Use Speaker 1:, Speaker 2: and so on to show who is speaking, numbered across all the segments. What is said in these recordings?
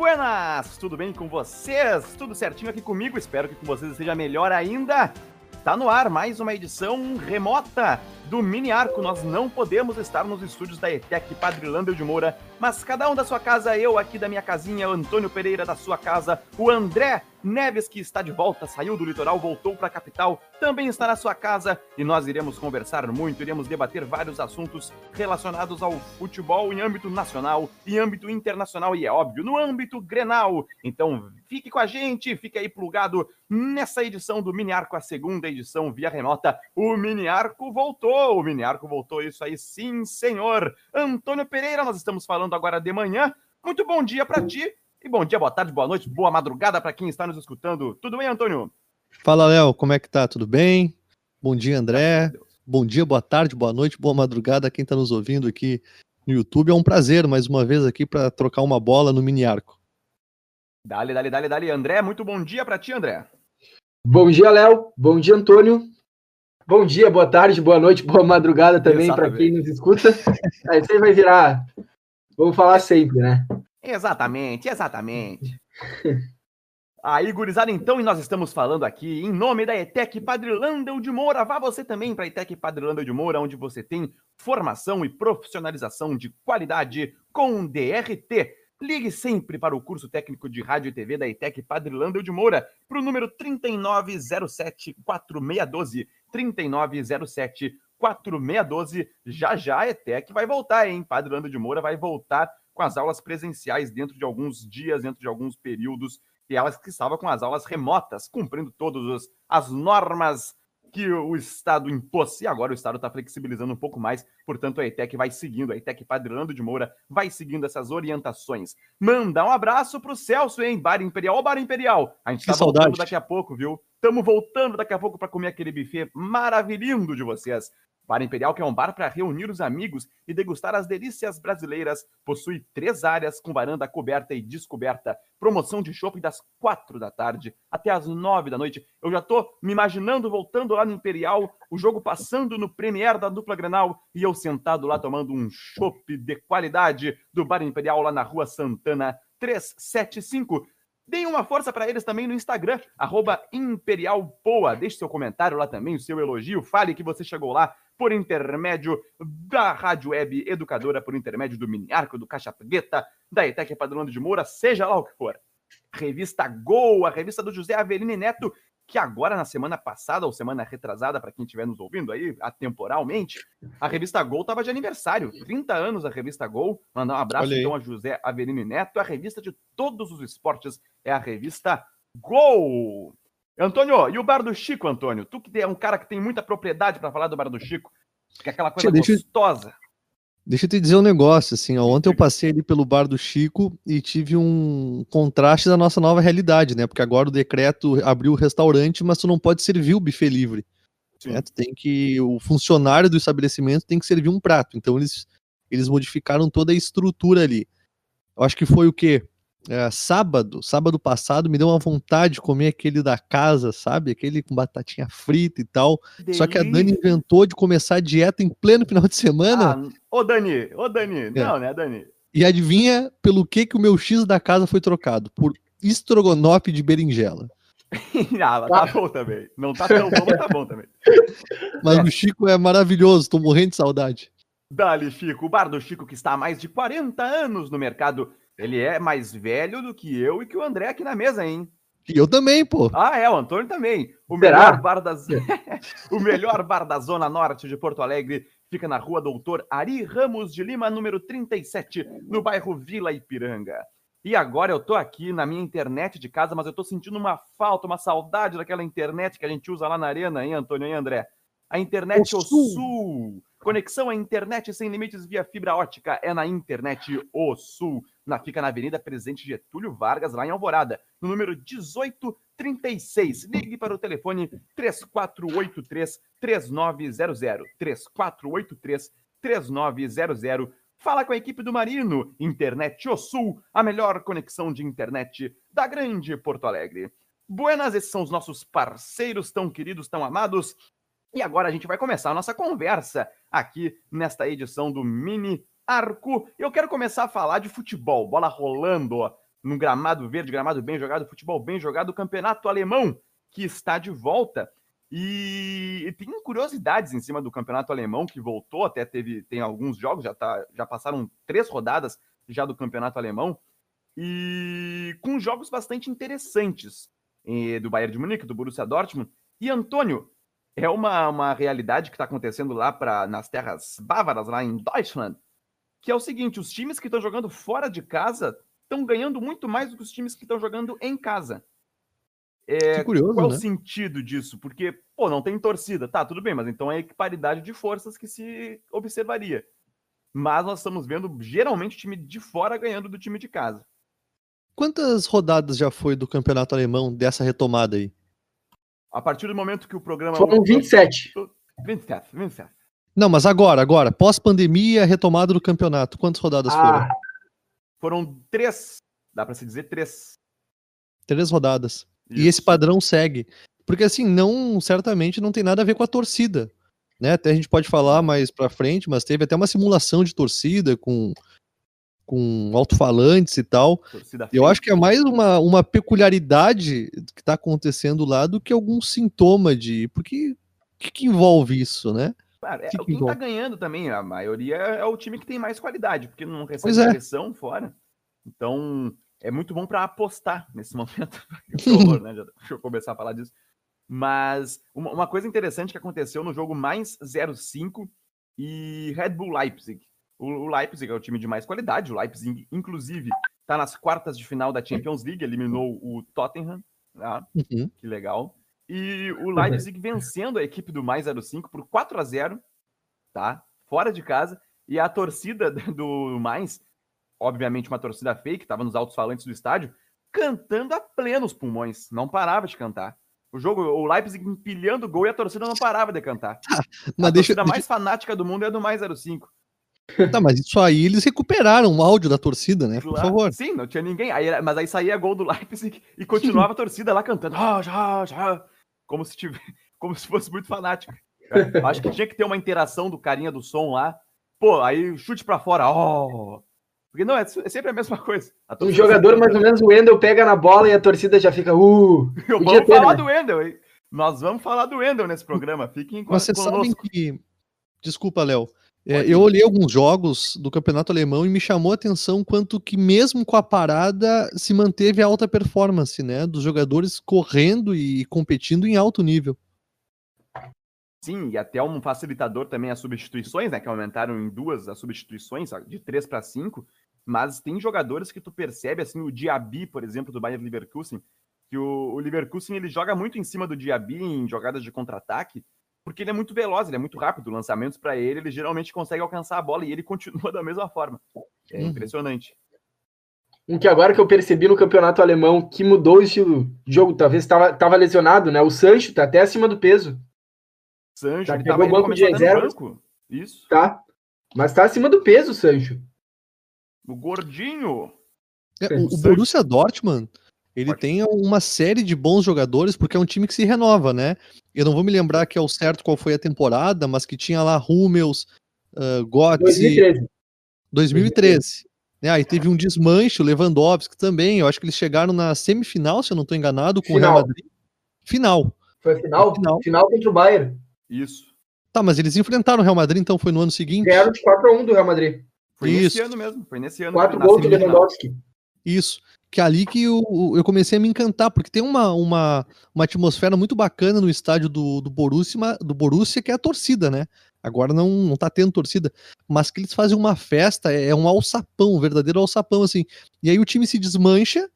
Speaker 1: buenas! Tudo bem com vocês? Tudo certinho aqui comigo? Espero que com vocês esteja melhor ainda. Tá no ar mais uma edição remota do Mini Arco. Nós não podemos estar nos estúdios da ETEC Padre Landel de Moura, mas cada um da sua casa, eu aqui da minha casinha, o Antônio Pereira da sua casa, o André Neves, que está de volta, saiu do litoral, voltou para a capital, também está na sua casa e nós iremos conversar muito, iremos debater vários assuntos relacionados ao futebol em âmbito nacional e âmbito internacional e é óbvio, no âmbito Grenal. Então, fique com a gente, fique aí plugado nessa edição do Mini Arco, a segunda edição via remota. O Mini Arco voltou, o Mini Arco voltou, isso aí sim, senhor. Antônio Pereira, nós estamos falando agora de manhã. Muito bom dia para ti e bom dia, boa tarde, boa noite, boa madrugada para quem está nos escutando. Tudo bem, Antônio?
Speaker 2: Fala, Léo, como é que tá? Tudo bem? Bom dia, André. Bom dia, boa tarde, boa noite, boa madrugada a quem está nos ouvindo aqui no YouTube. É um prazer, mais uma vez, aqui para trocar uma bola no mini arco.
Speaker 1: Dale, dale, dale, dale. André, muito bom dia para ti, André.
Speaker 3: Bom dia, Léo. Bom dia, Antônio. Bom dia, boa tarde, boa noite, boa madrugada também para quem nos escuta. Aí você vai virar. Vamos falar sempre, né?
Speaker 1: Exatamente, exatamente. Aí, gurizada, então, e nós estamos falando aqui em nome da ETEC Padre Landel de Moura. Vá você também para a ETEC Padre Landel de Moura, onde você tem formação e profissionalização de qualidade com DRT. Ligue sempre para o curso técnico de rádio e TV da ETEC Padre Landel de Moura, para o número 3907-4612. 3907-4612. Já já a ETEC vai voltar, hein? Padre Landel de Moura vai voltar com as aulas presenciais dentro de alguns dias, dentro de alguns períodos, e elas que estavam com as aulas remotas, cumprindo todas as normas que o Estado impôs. E agora o Estado está flexibilizando um pouco mais, portanto a ETEC vai seguindo, a ETEC Padrando de Moura vai seguindo essas orientações. Manda um abraço pro Celso, hein? Bar Imperial. Ô, Bar Imperial! A gente está voltando daqui a pouco, viu? Estamos voltando daqui a pouco para comer aquele buffet maravilhoso de vocês. Bar Imperial, que é um bar para reunir os amigos e degustar as delícias brasileiras, possui três áreas com varanda coberta e descoberta. Promoção de shopping das quatro da tarde até as nove da noite. Eu já tô me imaginando voltando lá no Imperial, o jogo passando no Premier da dupla Grenal e eu sentado lá tomando um chopp de qualidade do Bar Imperial lá na Rua Santana 375. Deem uma força para eles também no Instagram, imperialpoa. Deixe seu comentário lá também, o seu elogio. Fale que você chegou lá por intermédio da Rádio Web Educadora, por intermédio do Miniarco, do Caixa Preta, da ETEC Padrão de Moura, seja lá o que for. Revista Gol, a revista do José Avelino Neto, que agora na semana passada ou semana retrasada, para quem estiver nos ouvindo aí, atemporalmente, a revista Gol estava de aniversário. 30 anos a revista Gol. Mandar um abraço então a José Avelino Neto. A revista de todos os esportes é a revista Gol. Antônio, e o Bar do Chico, Antônio? Tu que é um cara que tem muita propriedade para falar do Bar do Chico, que é aquela coisa deixa, gostosa.
Speaker 2: Deixa eu te dizer um negócio, assim, ó, ontem eu passei ali pelo Bar do Chico e tive um contraste da nossa nova realidade, né? Porque agora o decreto abriu o restaurante, mas tu não pode servir o buffet livre. Né? Tu tem que o funcionário do estabelecimento tem que servir um prato. Então eles eles modificaram toda a estrutura ali. Eu acho que foi o quê? É, sábado, sábado passado, me deu uma vontade de comer aquele da casa, sabe? Aquele com batatinha frita e tal. Delícia. Só que a Dani inventou de começar a dieta em pleno final de semana. Ah,
Speaker 1: ô, Dani, ô, Dani. É. Não, né, Dani?
Speaker 2: E adivinha pelo que, que o meu X da casa foi trocado? Por estrogonofe de berinjela.
Speaker 1: ah, tá bom também. Não tá tão bom, mas tá bom também.
Speaker 2: Mas é. o Chico é maravilhoso, tô morrendo de saudade.
Speaker 1: Dali, Chico. O bar do Chico, que está há mais de 40 anos no mercado ele é mais velho do que eu e que o André aqui na mesa, hein?
Speaker 2: E eu também, pô.
Speaker 1: Ah, é, o Antônio também. O melhor, bar das... o melhor bar da Zona Norte de Porto Alegre fica na rua Doutor Ari Ramos de Lima, número 37, no bairro Vila Ipiranga. E agora eu tô aqui na minha internet de casa, mas eu tô sentindo uma falta, uma saudade daquela internet que a gente usa lá na arena, hein, Antônio e André? A internet o Sul. Sul. Conexão à internet sem limites via fibra ótica é na internet O Sul na, fica na Avenida Presidente Getúlio Vargas, lá em Alvorada, no número 1836. Ligue para o telefone 3483-3900. 3483-3900. Fala com a equipe do Marino, Internet O Sul, a melhor conexão de internet da grande Porto Alegre. Buenas, esses são os nossos parceiros tão queridos, tão amados. E agora a gente vai começar a nossa conversa aqui nesta edição do Mini arco. Eu quero começar a falar de futebol, bola rolando num gramado verde, gramado bem jogado, futebol bem jogado, campeonato alemão que está de volta. E, e, tem curiosidades em cima do campeonato alemão que voltou, até teve tem alguns jogos, já, tá, já passaram três rodadas já do campeonato alemão, e com jogos bastante interessantes e, do Bayern de Munique, do Borussia Dortmund. E Antônio, é uma, uma realidade que está acontecendo lá pra, nas terras bávaras, lá em Deutschland, que é o seguinte: os times que estão jogando fora de casa estão ganhando muito mais do que os times que estão jogando em casa. É, curioso, qual né? é o sentido disso? Porque, pô, não tem torcida. Tá, tudo bem, mas então é a equiparidade de forças que se observaria. Mas nós estamos vendo geralmente o time de fora ganhando do time de casa.
Speaker 2: Quantas rodadas já foi do campeonato alemão dessa retomada aí?
Speaker 1: A partir do momento que o programa.
Speaker 3: Foram 27.
Speaker 1: 27, 27.
Speaker 2: Não, mas agora, agora, pós-pandemia, retomada do campeonato, quantas rodadas ah, foram?
Speaker 1: Foram três. Dá para se dizer três.
Speaker 2: Três rodadas. Isso. E esse padrão segue. Porque assim, não, certamente não tem nada a ver com a torcida. Né? Até a gente pode falar mais para frente, mas teve até uma simulação de torcida com com alto-falantes e tal. Torcida eu acho que é mais uma, uma peculiaridade que está acontecendo lá do que algum sintoma de. Porque o que, que, envolve isso, né?
Speaker 1: É, que quem está ganhando também, a maioria é o time que tem mais qualidade, porque não recebe é. pressão fora. Então, é muito bom para apostar nesse momento. horror, né? Já, deixa eu começar a falar disso. Mas uma, uma coisa interessante que aconteceu no jogo mais 0-5 e Red Bull Leipzig. O, o Leipzig é o time de mais qualidade. O Leipzig, inclusive, está nas quartas de final da Champions League, eliminou o Tottenham. Tá? Uhum. Que legal. E o Leipzig vencendo a equipe do mais 05 por 4 a 0 tá? Fora de casa. E a torcida do mais obviamente uma torcida fake, estava nos altos falantes do estádio, cantando a plenos pulmões, não parava de cantar. O jogo, o Leipzig empilhando gol e a torcida não parava de cantar. Tá, mas a deixa, torcida deixa... mais fanática do mundo é a do mais 05.
Speaker 2: Tá, mas isso aí eles recuperaram o áudio da torcida, né? Por favor.
Speaker 1: Sim, não tinha ninguém. Aí, mas aí saía gol do Leipzig e continuava a torcida lá cantando. Ah, já, já. Como se tivesse, como se fosse muito fanática. Acho que tinha que ter uma interação do carinha do som lá. Pô, aí chute para fora. Oh, porque não, é, é sempre a mesma coisa.
Speaker 3: A um jogador, mais ou menos, o Wendel pega na bola e a torcida já fica. Uh,
Speaker 1: vamos falar né? do Wendel, hein? Nós vamos falar do Wendel nesse programa. Fiquem
Speaker 2: com Vocês sabem que. Desculpa, Léo. É, eu olhei alguns jogos do campeonato alemão e me chamou a atenção quanto que, mesmo com a parada, se manteve a alta performance, né? Dos jogadores correndo e competindo em alto nível.
Speaker 1: Sim, e até um facilitador também as substituições, né? Que aumentaram em duas as substituições, de três para cinco. Mas tem jogadores que tu percebe, assim, o Diaby, por exemplo, do Bayern Leverkusen, que o, o Leverkusen ele joga muito em cima do Diaby em jogadas de contra-ataque, porque ele é muito veloz, ele é muito rápido. Lançamentos para ele, ele geralmente consegue alcançar a bola e ele continua da mesma forma. É uhum. impressionante.
Speaker 3: Um que agora que eu percebi no campeonato alemão que mudou o estilo de jogo, talvez estava lesionado, né? O Sancho tá até acima do peso.
Speaker 1: Sancho, tá, ele tava o banco de reserva. Isso.
Speaker 3: Tá. Mas tá acima do peso, Sancho.
Speaker 1: O gordinho.
Speaker 2: É, o, o Borussia Dortmund, ele Pode. tem uma série de bons jogadores, porque é um time que se renova, né? Eu não vou me lembrar que é o certo qual foi a temporada, mas que tinha lá Hummels, uh, Götze... 2013. 2013. É, aí teve um desmanche, o Lewandowski também. Eu acho que eles chegaram na semifinal, se eu não estou enganado, com final. o Real Madrid. Final.
Speaker 3: Foi final, final. Final contra o Bayern.
Speaker 1: Isso.
Speaker 2: Tá, mas eles enfrentaram o Real Madrid, então foi no ano seguinte?
Speaker 3: Ganharam de 4x1 do Real Madrid.
Speaker 1: Foi Isso. nesse ano mesmo, foi nesse ano.
Speaker 3: Quatro gols do Lewandowski.
Speaker 2: Isso. Que é ali que eu, eu comecei a me encantar, porque tem uma, uma, uma atmosfera muito bacana no estádio do, do, Borussia, do Borussia, que é a torcida, né? Agora não, não tá tendo torcida, mas que eles fazem uma festa, é, é um alçapão, um verdadeiro alçapão, assim. E aí o time se desmancha,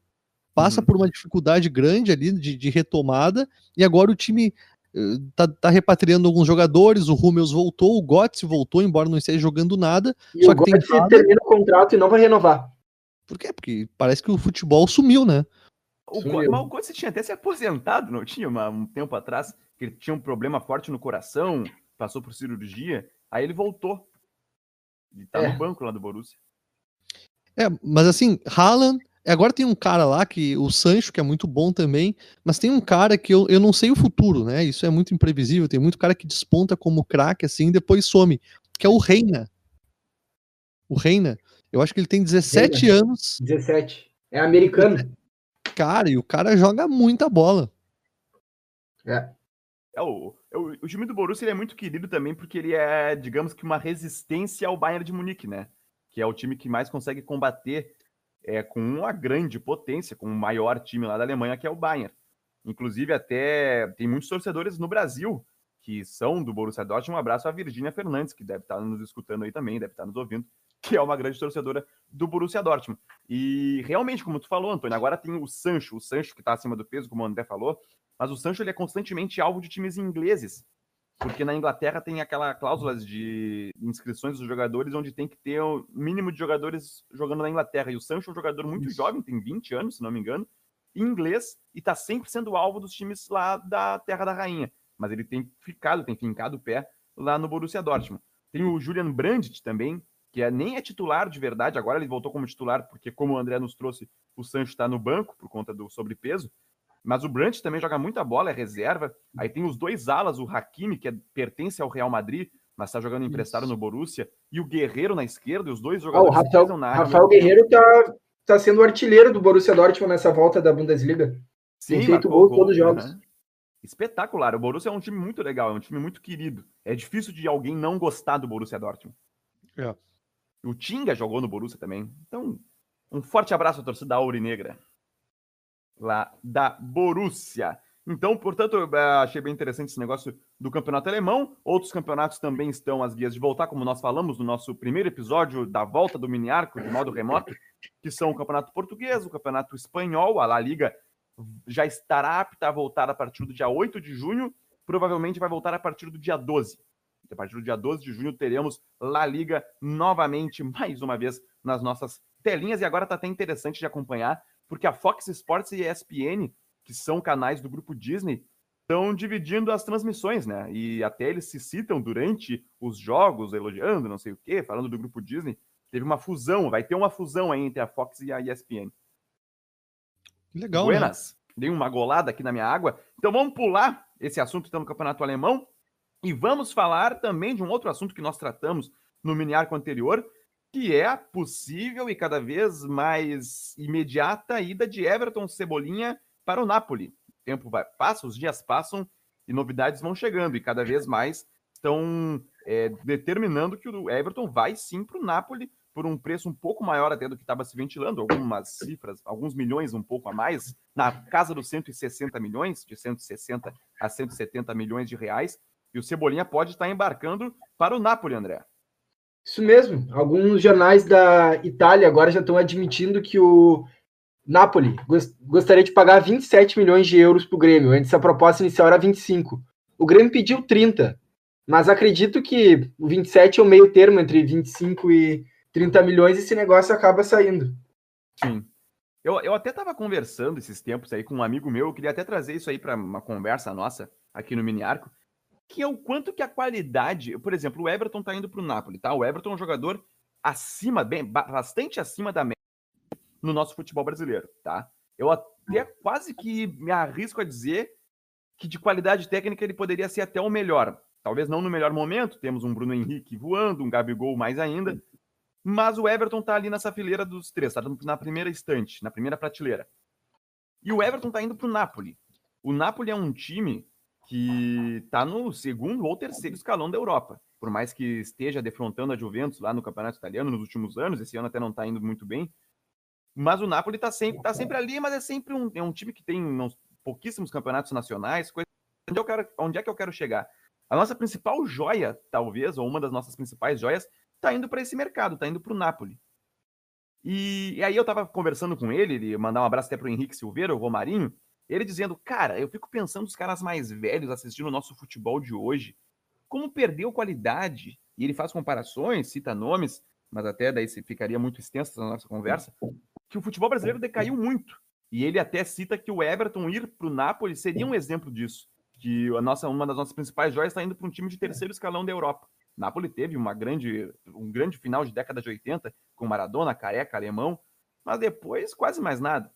Speaker 2: passa uhum. por uma dificuldade grande ali de, de, retomada, e agora o time tá, tá, repatriando alguns jogadores, o Rummels voltou, o Götze voltou, embora não esteja jogando nada.
Speaker 3: E só o que Götze tem termina o contrato e não vai renovar.
Speaker 2: Por quê? Porque parece que o futebol sumiu, né?
Speaker 1: O, sumiu. Mas o Götze tinha até se aposentado, não tinha? Uma, um tempo atrás, que ele tinha um problema forte no coração, passou por cirurgia, aí ele voltou. Ele tá é. no banco lá do Borussia.
Speaker 2: É, mas assim, Haaland Agora tem um cara lá que o Sancho, que é muito bom também, mas tem um cara que eu, eu não sei o futuro, né? Isso é muito imprevisível. Tem muito cara que desponta como craque assim e depois some, que é o Reina. O Reina, eu acho que ele tem 17 Reina. anos.
Speaker 3: 17. É americano.
Speaker 2: Cara, e o cara joga muita bola.
Speaker 1: É. é o, é o, o, time do Borussia é muito querido também porque ele é, digamos que, uma resistência ao Bayern de Munique, né? Que é o time que mais consegue combater é, com uma grande potência, com o maior time lá da Alemanha, que é o Bayern. Inclusive, até tem muitos torcedores no Brasil que são do Borussia Dortmund. Um abraço à Virgínia Fernandes, que deve estar nos escutando aí também, deve estar nos ouvindo, que é uma grande torcedora do Borussia Dortmund. E realmente, como tu falou, Antônio, agora tem o Sancho, o Sancho que está acima do peso, como o André falou, mas o Sancho ele é constantemente alvo de times ingleses, porque na Inglaterra tem aquela cláusula de inscrições dos jogadores onde tem que ter o mínimo de jogadores jogando na Inglaterra. E o Sancho é um jogador muito Isso. jovem, tem 20 anos, se não me engano, inglês, e está sempre sendo alvo dos times lá da Terra da Rainha mas ele tem ficado, tem fincado o pé lá no Borussia Dortmund. Tem o Julian Brandt também, que é, nem é titular de verdade, agora ele voltou como titular, porque como o André nos trouxe, o Sancho está no banco por conta do sobrepeso, mas o Brandt também joga muita bola, é reserva. Aí tem os dois alas, o Hakimi, que é, pertence ao Real Madrid, mas está jogando emprestado Isso. no Borussia, e o Guerreiro na esquerda, e os dois jogadores
Speaker 3: oh, Rafael, na área. Rafael Guerreiro está tá sendo o artilheiro do Borussia Dortmund nessa volta da Bundesliga.
Speaker 1: Sim, tem feito gol todos os jogos. Uhum espetacular. O Borussia é um time muito legal, é um time muito querido. É difícil de alguém não gostar do Borussia Dortmund. É. O Tinga jogou no Borussia também. Então, um forte abraço à torcida aurinegra lá da Borussia. Então, portanto, eh, achei bem interessante esse negócio do campeonato alemão. Outros campeonatos também estão às vias de voltar, como nós falamos no nosso primeiro episódio da volta do mini arco de modo remoto, que são o campeonato português, o campeonato espanhol, a La Liga já estará apta a voltar a partir do dia 8 de junho, provavelmente vai voltar a partir do dia 12. A partir do dia 12 de junho teremos La Liga novamente, mais uma vez, nas nossas telinhas. E agora está até interessante de acompanhar, porque a Fox Sports e a ESPN, que são canais do grupo Disney, estão dividindo as transmissões, né? E até eles se citam durante os jogos, elogiando, não sei o quê, falando do grupo Disney. Teve uma fusão, vai ter uma fusão aí entre a Fox e a ESPN.
Speaker 2: Legal. Né? Buenas.
Speaker 1: Né? Dei uma golada aqui na minha água. Então vamos pular esse assunto então no Campeonato Alemão e vamos falar também de um outro assunto que nós tratamos no mini arco anterior, que é a possível e cada vez mais imediata ida de Everton Cebolinha para o Napoli. O tempo vai, passa, os dias passam e novidades vão chegando e cada vez mais estão é, determinando que o Everton vai sim para o Napoli por um preço um pouco maior até do que estava se ventilando, algumas cifras, alguns milhões um pouco a mais, na casa dos 160 milhões, de 160 a 170 milhões de reais, e o Cebolinha pode estar embarcando para o Napoli, André.
Speaker 3: Isso mesmo. Alguns jornais da Itália agora já estão admitindo que o Napoli gostaria de pagar 27 milhões de euros para o Grêmio. Antes a proposta inicial era 25. O Grêmio pediu 30, mas acredito que o 27 é o meio termo entre 25 e 30 milhões, esse negócio acaba saindo.
Speaker 1: Sim. Eu, eu até estava conversando esses tempos aí com um amigo meu, eu queria até trazer isso aí para uma conversa nossa aqui no Mini Arco, que é o quanto que a qualidade, por exemplo, o Everton está indo para o Napoli, tá? O Everton é um jogador acima, bem, bastante acima da média no nosso futebol brasileiro, tá? Eu até quase que me arrisco a dizer que de qualidade técnica ele poderia ser até o melhor. Talvez não no melhor momento, temos um Bruno Henrique voando, um Gabigol mais ainda, mas o Everton tá ali nessa fileira dos três, tá na primeira estante, na primeira prateleira. E o Everton tá indo pro Napoli. O Napoli é um time que tá no segundo ou terceiro escalão da Europa. Por mais que esteja defrontando a Juventus lá no Campeonato Italiano nos últimos anos, esse ano até não tá indo muito bem. Mas o Napoli tá sempre, tá sempre ali, mas é sempre um, é um time que tem uns, pouquíssimos campeonatos nacionais. Coisa, onde, eu quero, onde é que eu quero chegar? A nossa principal joia, talvez, ou uma das nossas principais joias, tá indo para esse mercado, tá indo para o Napoli. E, e, aí eu tava conversando com ele, ele mandar um abraço até pro Henrique Silveira, o Romarinho, ele dizendo, cara, eu fico pensando os caras mais velhos assistindo o nosso futebol de hoje, como perdeu qualidade, e ele faz comparações, cita nomes, mas até daí ficaria muito extensa a nossa conversa, que o futebol brasileiro decaiu muito. E ele até cita que o Everton ir para o Napoli seria um exemplo disso, que a nossa, uma das nossas principais joias está indo para um time de terceiro escalão da Europa. Napoli teve uma grande, um grande final de década de 80 com Maradona, Careca, Alemão, mas depois quase mais nada.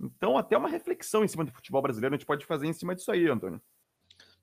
Speaker 1: Então, até uma reflexão em cima do futebol brasileiro a gente pode fazer em cima disso aí, Antônio.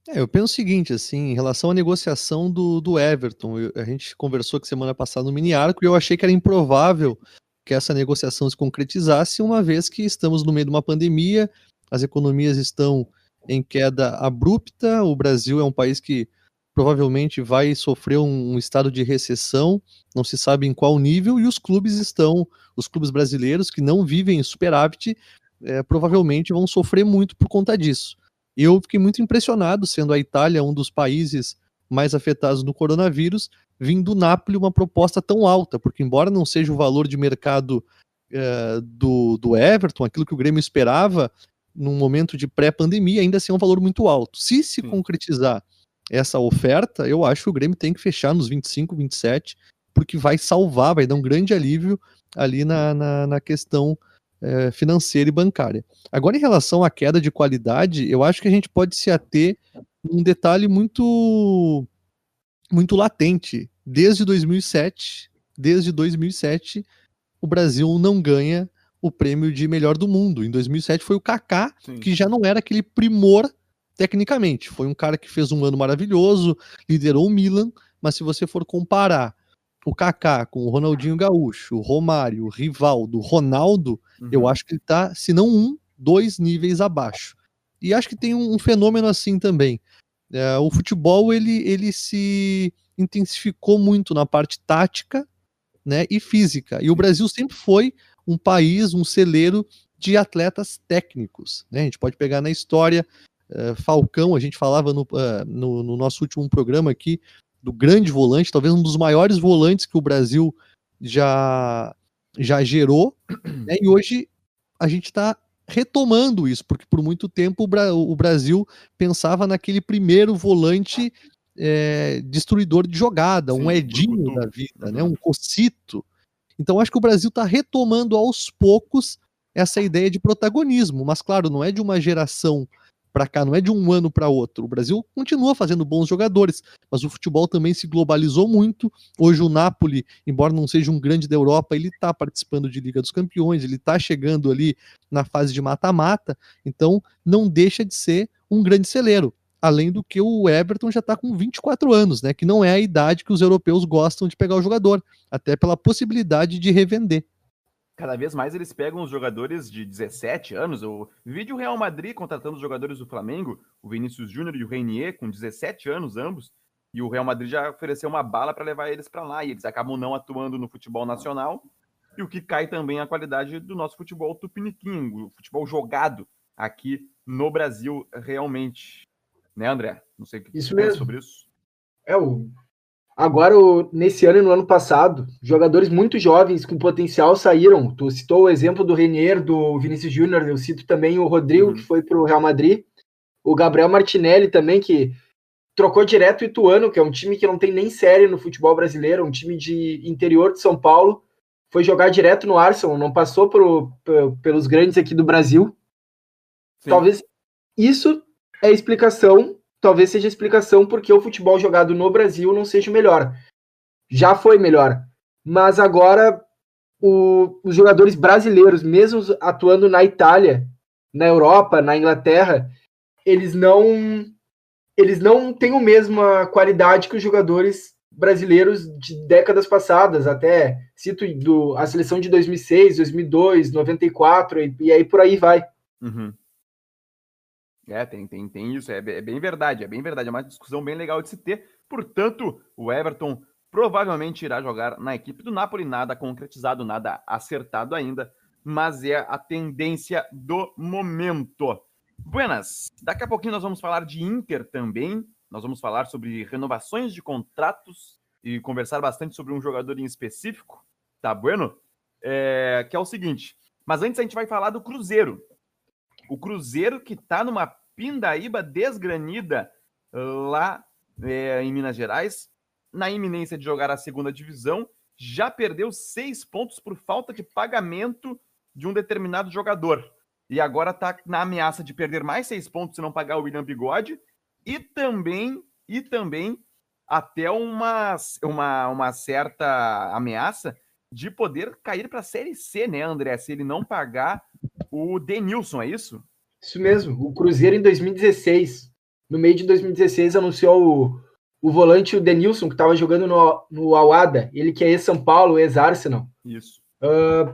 Speaker 2: É, eu penso o seguinte, assim, em relação à negociação do, do Everton, eu, a gente conversou que semana passada no mini arco e eu achei que era improvável que essa negociação se concretizasse, uma vez que estamos no meio de uma pandemia, as economias estão em queda abrupta, o Brasil é um país que provavelmente vai sofrer um, um, estado de recessão, não se sabe em qual nível, e os clubes estão, os clubes brasileiros que não vivem em superávit, é, provavelmente vão sofrer muito por conta disso. Eu fiquei muito impressionado, sendo a Itália um dos países mais afetados no coronavírus, vindo do Napoli uma proposta tão alta, porque embora não seja o valor de mercado é, do, do Everton, aquilo que o Grêmio esperava num momento de pré-pandemia, ainda assim é um valor muito alto. Se se Sim. concretizar essa oferta, eu acho que o Grêmio tem que fechar nos 25, 27, porque vai salvar, vai dar um grande alívio ali na, na, na questão é, financeira e bancária. Agora, em relação à queda de qualidade, eu acho que a gente pode se ater um detalhe muito muito latente. Desde 2007, desde 2007, o Brasil não ganha o prêmio de melhor do mundo. Em 2007 foi o Kaká, Sim. que já não era aquele primor tecnicamente. Foi um cara que fez um ano maravilhoso, liderou o Milan, mas se você for comparar o Kaká com o Ronaldinho Gaúcho, o Romário, o Rivaldo, o Ronaldo, uhum. eu acho que ele tá, se não um, dois níveis abaixo. E acho que tem um, um fenômeno assim também. É, o futebol ele, ele se intensificou muito na parte tática né, e física. E o Brasil sempre foi um país, um celeiro de atletas técnicos. Né? A gente pode pegar na história uh, Falcão, a gente falava no, uh, no, no, nosso último programa aqui do grande volante, talvez um dos maiores volantes que o Brasil já, já gerou, né? e hoje a gente está retomando isso, porque por muito tempo o, Bra o Brasil pensava naquele primeiro volante é, destruidor de jogada, Sim, um Edinho da vida, né? um Cocito. Então acho que o Brasil está retomando aos poucos essa ideia de protagonismo, mas claro, não é de uma geração para cá, não é de um ano para outro. O Brasil continua fazendo bons jogadores, mas o futebol também se globalizou muito. Hoje o Napoli, embora não seja um grande da Europa, ele está participando de Liga dos Campeões, ele está chegando ali na fase de mata-mata, então não deixa de ser um grande celeiro. Além do que o Everton já está com 24 anos, né? Que não é a idade que os europeus gostam de pegar o jogador, até pela possibilidade de revender
Speaker 1: cada vez mais eles pegam os jogadores de 17 anos. O vídeo Real Madrid contratando os jogadores do Flamengo, o Vinícius Júnior e o Reinier, com 17 anos ambos, e o Real Madrid já ofereceu uma bala para levar eles para lá, e eles acabam não atuando no futebol nacional, e o que cai também a qualidade do nosso futebol tupiniquim, o futebol jogado aqui no Brasil realmente. Né, André? Não sei o que
Speaker 3: isso você mesmo. sobre isso. É, o Agora, nesse ano e no ano passado, jogadores muito jovens com potencial saíram. Tu citou o exemplo do Renier, do Vinícius Júnior, eu cito também o Rodrigo, uhum. que foi para o Real Madrid, o Gabriel Martinelli também, que trocou direto o Ituano, que é um time que não tem nem série no futebol brasileiro, um time de interior de São Paulo, foi jogar direto no Arsenal, não passou pro, pelos grandes aqui do Brasil. Sim. Talvez isso é a explicação talvez seja a explicação porque o futebol jogado no Brasil não seja melhor. Já foi melhor, mas agora o, os jogadores brasileiros, mesmo atuando na Itália, na Europa, na Inglaterra, eles não eles não têm a mesma qualidade que os jogadores brasileiros de décadas passadas, até cito do, a seleção de 2006, 2002, 94 e, e aí por aí vai.
Speaker 1: Uhum. É, tem, tem, tem isso, é, é, bem verdade, é bem verdade, é uma discussão bem legal de se ter. Portanto, o Everton provavelmente irá jogar na equipe do Napoli, nada concretizado, nada acertado ainda, mas é a tendência do momento. Buenas, daqui a pouquinho nós vamos falar de Inter também, nós vamos falar sobre renovações de contratos e conversar bastante sobre um jogador em específico, tá bueno? É, que é o seguinte, mas antes a gente vai falar do Cruzeiro, o Cruzeiro que está numa pindaíba desgranida lá é, em Minas Gerais, na iminência de jogar a segunda divisão, já perdeu seis pontos por falta de pagamento de um determinado jogador. E agora está na ameaça de perder mais seis pontos se não pagar o William Bigode. E também, e também até uma, uma, uma certa ameaça de poder cair para a Série C, né, André? Se ele não pagar o Denilson, é isso?
Speaker 3: Isso mesmo. O Cruzeiro em 2016, no meio de 2016, anunciou o, o volante o Denilson, que estava jogando no, no Awada. Ele que é ex-São Paulo, ex-Arsenal.
Speaker 1: Isso.
Speaker 3: Uh,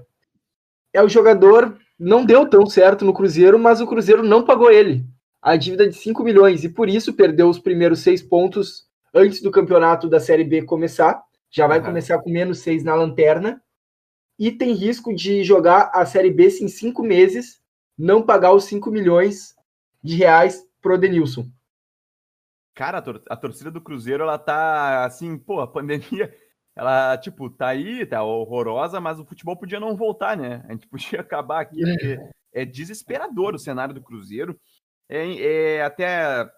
Speaker 3: é o jogador, não deu tão certo no Cruzeiro, mas o Cruzeiro não pagou ele. A dívida de 5 milhões, e por isso perdeu os primeiros seis pontos antes do campeonato da Série B começar. Já vai uhum. começar com menos seis na lanterna. E tem risco de jogar a Série B em cinco meses não pagar os 5 milhões de reais pro Denilson.
Speaker 1: Cara, a, tor a torcida do Cruzeiro, ela tá assim, pô, a pandemia, ela, tipo, tá aí, tá horrorosa, mas o futebol podia não voltar, né? A gente podia acabar aqui, porque é desesperador o cenário do Cruzeiro. É, é até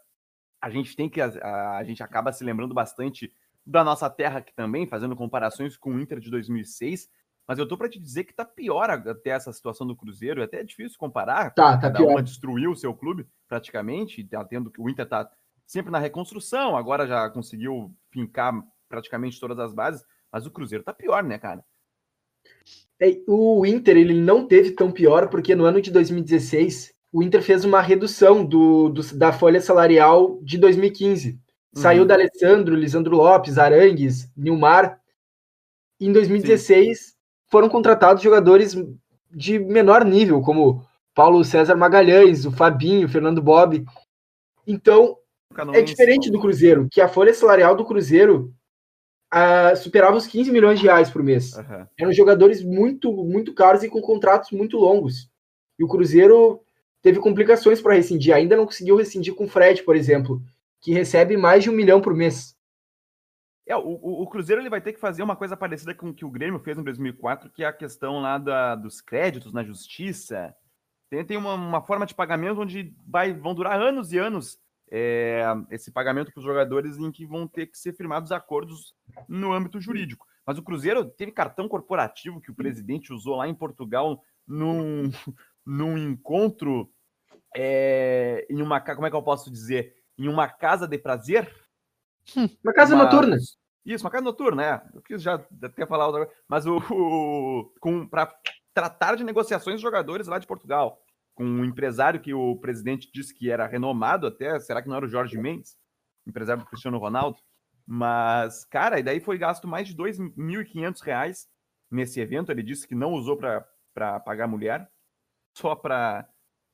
Speaker 1: a gente tem que, a, a gente acaba se lembrando bastante da nossa terra aqui também, fazendo comparações com o Inter de 2006, mas eu tô para te dizer que tá pior até essa situação do Cruzeiro, é até difícil comparar.
Speaker 3: Tá, tá pior. Uma
Speaker 1: destruiu o seu clube praticamente, tá tendo que o Inter tá sempre na reconstrução, agora já conseguiu fincar praticamente todas as bases, mas o Cruzeiro tá pior, né, cara?
Speaker 3: É, o Inter ele não teve tão pior porque no ano de 2016 o Inter fez uma redução do, do da folha salarial de 2015. Saiu uhum. da Alessandro, Lisandro Lopes, Arangues, Nilmar. Em 2016 Sim foram contratados jogadores de menor nível, como Paulo César Magalhães, o Fabinho, o Fernando Bob. Então, é diferente do Cruzeiro, que a folha salarial do Cruzeiro uh, superava os 15 milhões de reais por mês. Uhum. Eram jogadores muito, muito caros e com contratos muito longos. E o Cruzeiro teve complicações para rescindir. Ainda não conseguiu rescindir com o Fred, por exemplo, que recebe mais de um milhão por mês.
Speaker 1: É, o, o, Cruzeiro ele vai ter que fazer uma coisa parecida com o que o Grêmio fez em 2004, que é a questão lá da, dos créditos na justiça. Tem, tem uma, uma forma de pagamento onde vai, vão durar anos e anos é, esse pagamento para os jogadores em que vão ter que ser firmados acordos no âmbito jurídico. Mas o Cruzeiro teve cartão corporativo que o presidente usou lá em Portugal num, num encontro é, em uma como é que eu posso dizer em uma casa de prazer
Speaker 3: uma casa uma, noturna
Speaker 1: isso, uma casa noturna, é. Eu quis já até falar outra mas o, o com para tratar de negociações de jogadores lá de Portugal, com um empresário que o presidente disse que era renomado até, será que não era o Jorge Mendes, empresário do Cristiano Ronaldo? Mas, cara, e daí foi gasto mais de R$ 2.500 nesse evento. Ele disse que não usou para pagar mulher, só para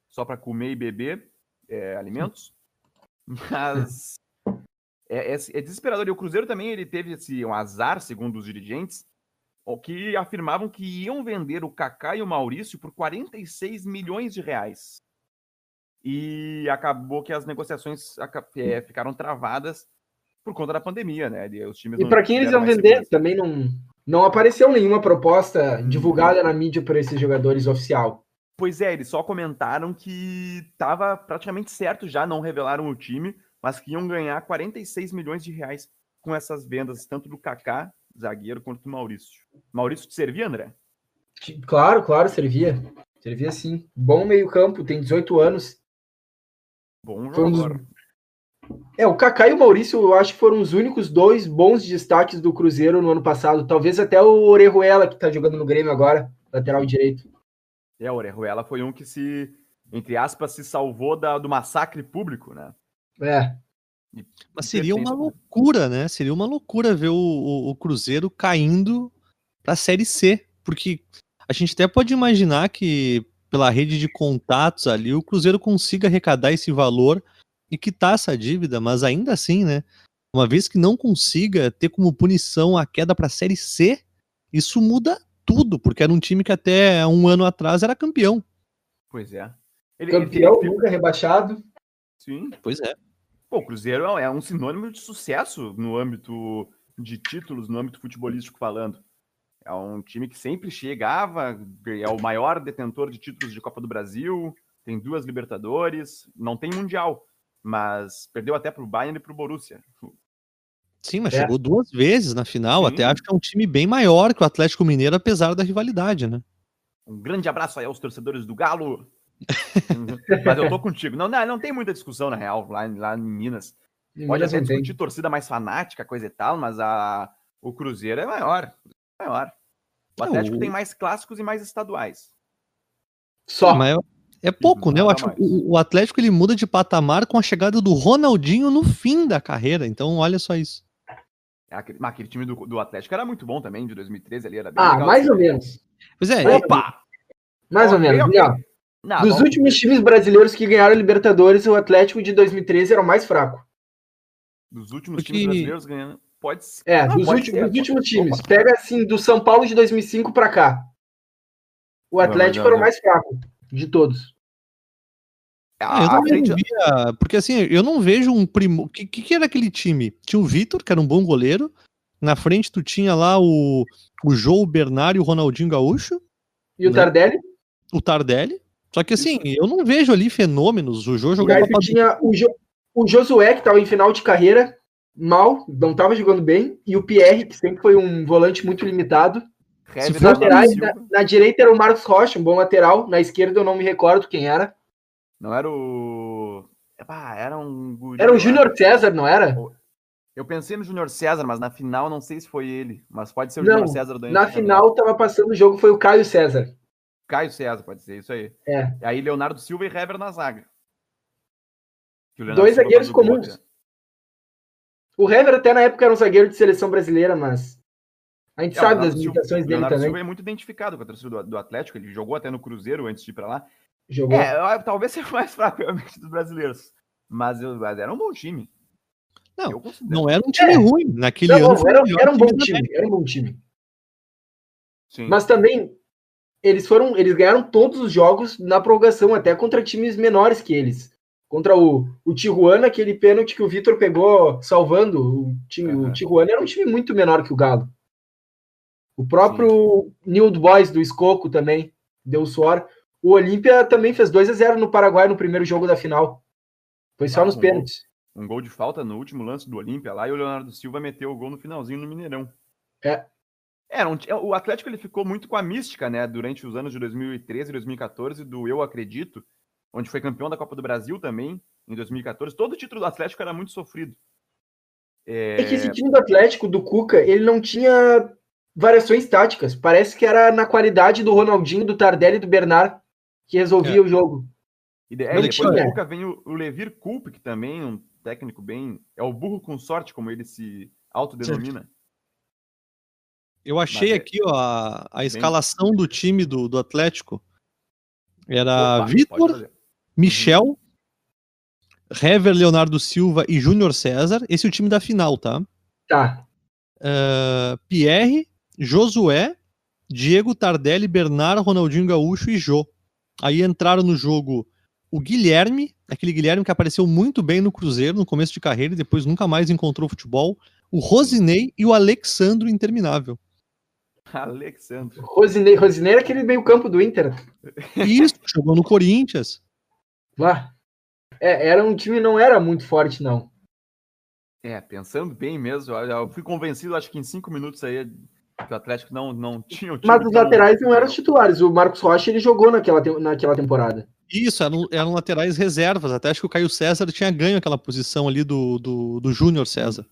Speaker 1: só para comer e beber é, alimentos. Mas é, é, é, desesperador. E o Cruzeiro também ele teve esse um azar, segundo os dirigentes, que afirmavam que iam vender o Kaká e o Maurício por 46 milhões de reais. E acabou que as negociações é, ficaram travadas por conta da pandemia, né?
Speaker 3: E, os times e para quem eles iam vender, segurança. também não, não apareceu nenhuma proposta uhum. divulgada na mídia por esses jogadores oficial.
Speaker 1: Pois é, eles só comentaram que estava praticamente certo já, não revelaram o time, mas que iam ganhar 46 milhões de reais com essas vendas, tanto do Kaká, zagueiro, quanto do Maurício. Maurício te servia, André?
Speaker 3: Claro, claro, servia. Servia sim. Bom meio-campo, tem 18 anos.
Speaker 1: Bom jogador.
Speaker 3: É, o Kaká e o Maurício, eu acho que foram os únicos dois bons destaques do Cruzeiro no ano passado. Talvez até o Orejuela, que tá jogando no Grêmio agora, lateral direito.
Speaker 1: É, o Orejuela foi um que se, entre aspas, se salvou da, do massacre público, né?
Speaker 3: É.
Speaker 2: Mas seria uma loucura, né? Seria uma loucura ver o, o, o Cruzeiro caindo para a Série C, porque a gente até pode imaginar que pela rede de contatos ali o Cruzeiro consiga arrecadar esse valor e quitar essa dívida, mas ainda assim, né? Uma vez que não consiga ter como punição a queda para a Série C, isso muda tudo, porque era um time que até um ano atrás era campeão.
Speaker 1: Pois é.
Speaker 3: Ele, campeão, ele... nunca rebaixado.
Speaker 1: Sim. Pois é. Pô, o Cruzeiro é um sinônimo de sucesso no âmbito de títulos, no âmbito futebolístico falando. É um time que sempre chegava, é o maior detentor de títulos de Copa do Brasil, tem duas Libertadores, não tem Mundial, mas perdeu até para o Bayern e para o Borussia.
Speaker 2: Sim, mas é. chegou duas vezes na final. Sim. Até acho que é um time bem maior que o Atlético Mineiro, apesar da rivalidade, né?
Speaker 1: Um grande abraço aí aos torcedores do Galo. Mas eu tô contigo. Não, não, não tem muita discussão, na real, lá, lá em Minas. Pode até discutir torcida mais fanática, coisa e tal, mas a, o Cruzeiro é maior. Maior. O Atlético não, tem mais clássicos e mais estaduais.
Speaker 2: Só. Mas é pouco, né? Eu acho que o Atlético ele muda de patamar com a chegada do Ronaldinho no fim da carreira. Então, olha só isso.
Speaker 1: Aquele, mas aquele time do, do Atlético era muito bom também, de 2013 ali, era bem
Speaker 3: Ah,
Speaker 1: legal.
Speaker 3: mais ou menos.
Speaker 2: Pois é,
Speaker 1: Opa!
Speaker 3: Mais ou menos.
Speaker 1: ok.
Speaker 3: Ó,
Speaker 1: Não,
Speaker 3: Dos últimos times brasileiros que ganharam a Libertadores, o Atlético de 2013 era o mais fraco.
Speaker 1: Dos últimos
Speaker 2: Porque-
Speaker 1: times brasileiros ganhando. Pode ser.
Speaker 3: É,
Speaker 1: Não,
Speaker 3: dos,
Speaker 1: pode
Speaker 3: últimos,
Speaker 1: ser.
Speaker 3: dos últimos times.
Speaker 1: Opa.
Speaker 3: Pega assim, do São Paulo de 2005 pra cá. O Atlético
Speaker 1: não,
Speaker 3: era o mais fraco de todos.
Speaker 2: Ah, eu
Speaker 1: A
Speaker 2: também
Speaker 1: frente,
Speaker 2: não via, porque assim, eu não vejo um primo. O que, que, era aquele time? Tinha o Vitor, que era um bom goleiro. Na frente tu tinha lá o, o João, o Bernard e o Ronaldinho Gaúcho,
Speaker 3: E o
Speaker 2: Né?
Speaker 3: Tardelli?
Speaker 2: o Tardelli. Só que assim, eu não vejo ali fenômenos. O Jô jogou
Speaker 3: aí
Speaker 2: pra
Speaker 3: tinha o, jo o Josué, que tava em final de carreira, mal, não tava jogando bem. E o Pierre, que sempre foi um volante muito limitado. Laterais, na, na direita era o Marcos Rocha, um bom lateral. Na esquerda eu não me recordo quem era.
Speaker 1: Não era o. Ah, era um.
Speaker 3: Era o. Júnior César, não era?
Speaker 1: Eu pensei no Júnior César, mas na final não sei se foi ele. Mas pode ser o Júnior César do
Speaker 3: Na final tava passando o jogo, foi o Caio César.
Speaker 1: Caio César, pode ser, isso aí.
Speaker 3: É.
Speaker 1: Aí Leonardo Silva e Hever na zaga. O Leonardo
Speaker 3: Dois
Speaker 1: Silva
Speaker 3: zagueiros
Speaker 1: o
Speaker 3: comuns. O Hever até na época era um zagueiro de seleção brasileira, mas a gente
Speaker 1: É, o
Speaker 3: sabe
Speaker 1: Leonardo
Speaker 3: das limitações
Speaker 1: o
Speaker 3: dele
Speaker 1: Leonardo
Speaker 3: também.
Speaker 1: Silva é muito identificado com a torcida do, do Atlético, ele jogou até no Cruzeiro antes de ir pra lá.
Speaker 3: Jogou.
Speaker 1: É, talvez seja o mais fraco realmente dos brasileiros. Mas, eu- mas era um bom time.
Speaker 2: Não. Não era um time
Speaker 3: É.
Speaker 2: ruim. Naquele
Speaker 3: Não,
Speaker 2: ano
Speaker 3: era, era um bom
Speaker 2: da
Speaker 3: time, era um bom time.
Speaker 1: Sim.
Speaker 3: Mas também eles foram, eles ganharam todos os jogos na prorrogação, até contra times menores que eles. Contra o, o Tijuana, aquele pênalti que o Vitor pegou salvando o time.
Speaker 1: Aham.
Speaker 3: O Tijuana era um time muito menor que o Galo. O próprio New Boys do Escoco também deu suor. O Olímpia também fez 2 a 0 no Paraguai no primeiro jogo da final. Foi só
Speaker 1: Ah,
Speaker 3: nos
Speaker 1: um
Speaker 3: pênaltis.
Speaker 1: um gol de falta no último lance do Olímpia lá e o Leonardo Silva meteu o gol no finalzinho no Mineirão.
Speaker 3: É.
Speaker 1: Um ti- o Atlético ele ficou muito com a mística, né, durante os anos de 2013 e 2014 do Eu Acredito, onde foi campeão da Copa do Brasil também em 2014. Todo o título do Atlético era muito sofrido. É,
Speaker 3: É que esse time do Atlético, do Cuca, ele não tinha variações táticas. Parece que era na qualidade do Ronaldinho, do Tardelli e do Bernard que resolvia
Speaker 2: É.
Speaker 3: o jogo.
Speaker 1: e de- é, depois
Speaker 3: tinha.
Speaker 1: do Cuca vem o, o Levir Culp, que também é um técnico bem, é o burro com sorte, como ele se autodenomina.
Speaker 2: Eu achei
Speaker 1: Mas é-
Speaker 2: aqui ó, a, a escalação do time do, do Atlético. Era
Speaker 1: Opa,
Speaker 2: Vitor. Michel, Hever, Leonardo Silva e Júnior César. Esse é o time da final, tá?
Speaker 3: Tá.
Speaker 2: Ah, Pierre, Josué, Diego Tardelli, Bernard, Ronaldinho Gaúcho e Jô. Aí entraram no jogo o Guilherme, aquele Guilherme que apareceu muito bem no Cruzeiro no começo de carreira e depois nunca mais encontrou futebol. O Rosinei e o Alexandro Interminável.
Speaker 1: Alexandre.
Speaker 3: Rosinei, Rosinei era aquele meio campo do Inter.
Speaker 2: Isso, jogou no Corinthians.
Speaker 3: Lá. É, era um time não era muito forte, não.
Speaker 1: É, pensando bem mesmo, eu fui convencido, acho que em cinco minutos aí, que o Atlético não, não tinha o time
Speaker 3: Mas os laterais não eram os titulares. O Marcos Rocha ele jogou naquela, naquela temporada.
Speaker 2: Isso, eram, eram laterais reservas. Até acho que o Caio César tinha ganho aquela posição ali do, do, do Júnior César.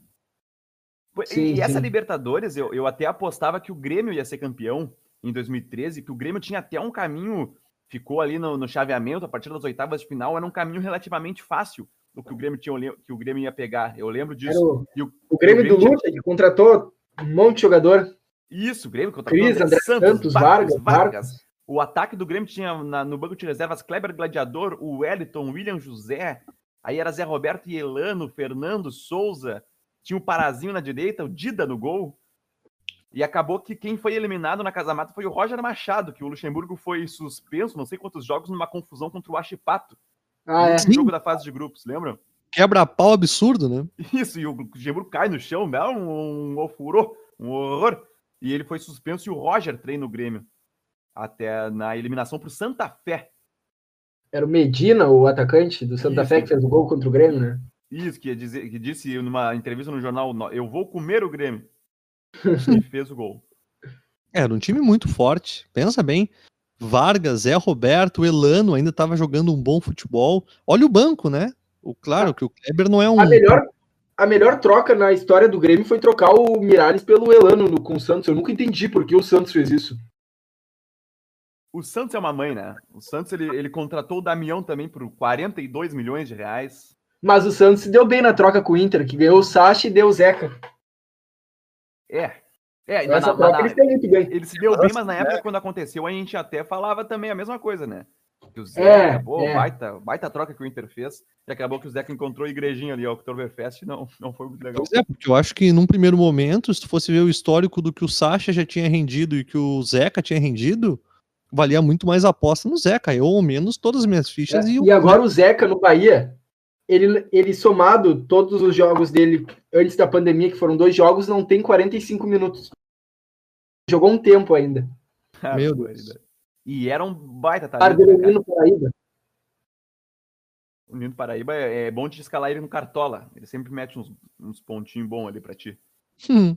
Speaker 3: Sim,
Speaker 1: e essa
Speaker 3: sim.
Speaker 1: Libertadores, eu, eu até apostava que o Grêmio ia ser campeão em 2013, que o Grêmio tinha até um caminho, ficou ali no, no chaveamento, a partir das oitavas de final, era um caminho relativamente fácil do que o Grêmio tinha que o Grêmio ia pegar. Eu lembro disso.
Speaker 3: o,
Speaker 1: E o-
Speaker 3: o Grêmio
Speaker 1: o
Speaker 3: do
Speaker 1: Grêmio
Speaker 3: Lucha, que contratou um monte de jogador.
Speaker 1: Isso, o Grêmio contra
Speaker 3: Cris, André Santos, Vargas,
Speaker 1: Vargas. O ataque do Grêmio tinha na- no banco de reservas Kleber Gladiador, o Wellington, William José, aí era Zé Roberto e Elano, Fernando Souza, tinha o Parazinho na direita, o Dida no gol. E acabou que quem foi eliminado na Casa Mata foi o Roger Machado, que o Luxemburgo foi suspenso, não sei quantos jogos, numa confusão contra o Achipato.
Speaker 3: Ah, é.
Speaker 1: no jogo da fase de grupos, lembram?
Speaker 2: Quebra-pau absurdo, né?
Speaker 1: Isso, e o Luxemburgo cai no chão, dá um, um ofurô, um horror. E ele foi suspenso e o Roger treina o Grêmio. Até na eliminação pro Santa Fé.
Speaker 3: Era o Medina, o atacante do Santa
Speaker 1: Isso.
Speaker 3: Fé, que fez o gol contra o Grêmio, né?
Speaker 1: Isso, que, ia dizer, que disse numa entrevista no jornal, "No- eu vou comer o Grêmio. e fez o gol.
Speaker 2: Era um time muito forte. Pensa bem. Vargas, Zé Roberto, Elano ainda estava jogando um bom futebol. Olha o banco, né? O, claro que o Kleber não é um.
Speaker 3: A melhor, a melhor troca na história do Grêmio foi trocar o Miralles pelo Elano no, com o Santos. Eu nunca entendi por que o Santos fez isso.
Speaker 1: O Santos é uma mãe, né? O Santos ele, ele contratou o Damião também por 42 milhões de reais.
Speaker 3: Mas o Santos se deu bem na troca com o Inter, que ganhou o Sacha e deu o Zeca.
Speaker 1: É. É, na,
Speaker 3: troca
Speaker 1: na,
Speaker 3: ele fez muito bem.
Speaker 1: ele se deu bem, mas na época, quando aconteceu, a gente até falava também a mesma coisa, né? Que o Zeca,
Speaker 3: É,
Speaker 1: pô,
Speaker 3: é.
Speaker 1: baita, baita troca que o Inter fez. E acabou que o Zeca encontrou a igrejinha ali, ó, o Oktoberfest, não, não foi muito legal.
Speaker 2: Pois é, porque eu acho que num primeiro momento, se tu fosse ver o histórico do que o Sacha já tinha rendido e que o Zeca tinha rendido, valia muito mais a aposta no Zeca. Eu, ao menos, todas as minhas fichas
Speaker 3: É,
Speaker 2: iam.
Speaker 3: E agora o Zeca no Bahia, ele, ele somado todos os jogos dele antes da pandemia, que foram dois jogos, não tem 45 minutos. Jogou um tempo ainda.
Speaker 2: Meu
Speaker 1: Pô,
Speaker 2: Deus.
Speaker 1: E era um baita talento, né,
Speaker 3: Ardelino
Speaker 1: cara?
Speaker 3: no Paraíba.
Speaker 1: O Nino Paraíba é, é bom de escalar ele no Cartola. Ele sempre mete uns, uns pontinhos bons ali pra ti.
Speaker 2: Hum,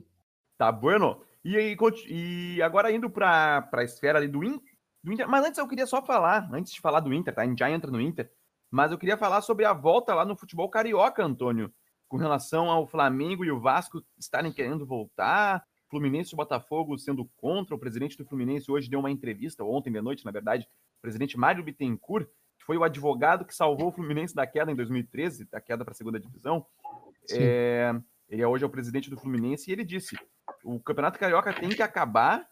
Speaker 1: Tá bueno? E, aí, conti- e agora indo pra, pra esfera ali do, In- do Inter. Mas antes eu queria só falar, antes de falar do Inter, tá? A gente já entra no Inter. Mas eu queria falar sobre a volta lá no futebol carioca, Antônio. Com relação ao Flamengo e o Vasco estarem querendo voltar. Fluminense e Botafogo sendo contra. O presidente do Fluminense hoje deu uma entrevista, ontem de noite, na verdade. O presidente Mário Bittencourt, que foi o advogado que salvou o Fluminense da queda em 2013, da queda para a segunda divisão. É, ele é hoje é o presidente do Fluminense e ele disse: o Campeonato Carioca tem que acabar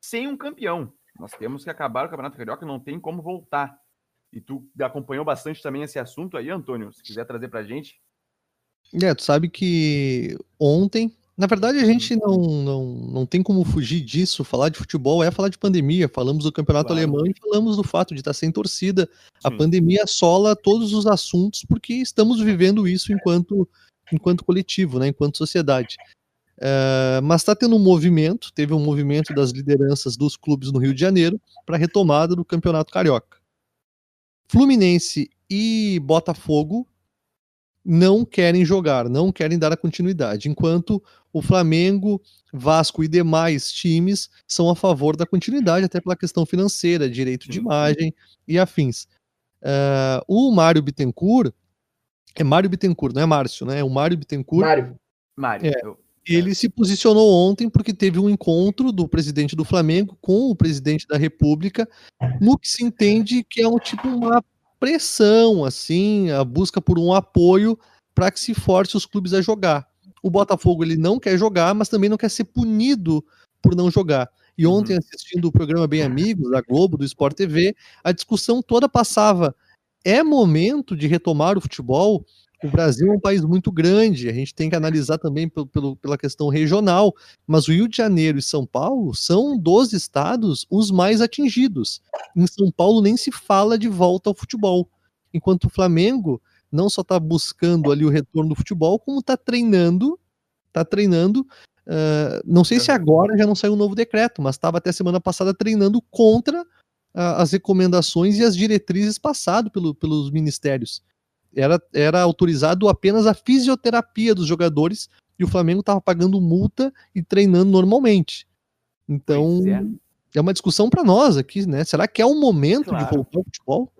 Speaker 1: sem um campeão. Nós temos que acabar o Campeonato Carioca, não tem como voltar. E tu acompanhou bastante também esse assunto aí, Antônio, se quiser trazer pra gente.
Speaker 2: É, tu sabe que ontem, na verdade, a gente não, não, não tem como fugir disso. Falar de futebol é falar de pandemia. Falamos do campeonato
Speaker 1: Claro.
Speaker 2: alemão e falamos do fato de estar sem torcida. A
Speaker 1: Sim.
Speaker 2: pandemia assola todos os assuntos porque estamos vivendo isso enquanto, enquanto coletivo, né, enquanto sociedade. Eh, mas está tendo um movimento, teve um movimento das lideranças dos clubes no Rio de Janeiro para a retomada do Campeonato Carioca. Fluminense e Botafogo não querem jogar, não querem dar a continuidade, enquanto o Flamengo, Vasco e demais times são a favor da continuidade, até pela questão financeira, direito de
Speaker 1: Sim.
Speaker 2: imagem e afins. Eh, o Mário Bittencourt, é Mário Bittencourt, não é Márcio, né? É o Mário Bittencourt,
Speaker 3: Mário.
Speaker 1: Mário,
Speaker 2: É.
Speaker 1: eu-
Speaker 2: ele se posicionou ontem porque teve um encontro do presidente do Flamengo com o presidente da República, no que se entende que é um tipo uma pressão, assim, a busca por um apoio para que se force os clubes a jogar. O Botafogo ele não quer jogar, mas também não quer ser punido por não jogar. E ontem,
Speaker 1: Uhum.
Speaker 2: assistindo o programa Bem Amigos, da Globo, do Sport TV, a discussão toda passava. É momento de retomar o futebol? O Brasil é um país muito grande, a gente tem que analisar também pelo, pelo- pela questão regional, mas o Rio de Janeiro e São Paulo são dos estados os mais atingidos. Em São Paulo nem se fala de volta ao futebol, enquanto o Flamengo não só está buscando ali o retorno do futebol, como está treinando, está treinando. ah, não sei se agora já não saiu um novo decreto, mas estava até semana passada treinando contra ah, as recomendações e as diretrizes passado pelo, pelos ministérios era, era autorizado apenas a fisioterapia dos jogadores e o Flamengo estava pagando multa e treinando normalmente. Então, é.
Speaker 1: é.
Speaker 2: uma discussão para nós aqui, né? Será que é o momento de
Speaker 1: Claro.
Speaker 2: voltar ao futebol?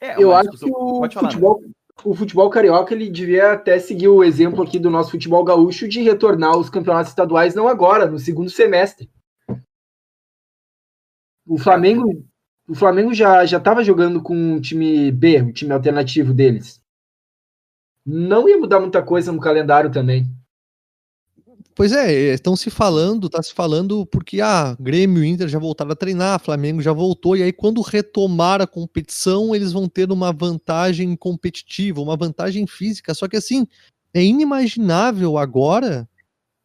Speaker 1: É,
Speaker 3: Eu acho
Speaker 1: discussão-
Speaker 3: que o
Speaker 1: falar, né?
Speaker 3: futebol, o futebol carioca ele devia até seguir o exemplo aqui do nosso futebol gaúcho de retornar aos campeonatos estaduais não agora, no segundo semestre. O Flamengo, o Flamengo já já estava jogando com o time B, o time alternativo deles. Não ia mudar muita coisa no calendário também.
Speaker 2: Pois é, estão se falando, tá se falando porque ah, Grêmio e Inter já voltaram a treinar, Flamengo já voltou, e aí quando retomar a competição, eles vão ter uma vantagem competitiva, uma vantagem física. Só que assim, é inimaginável agora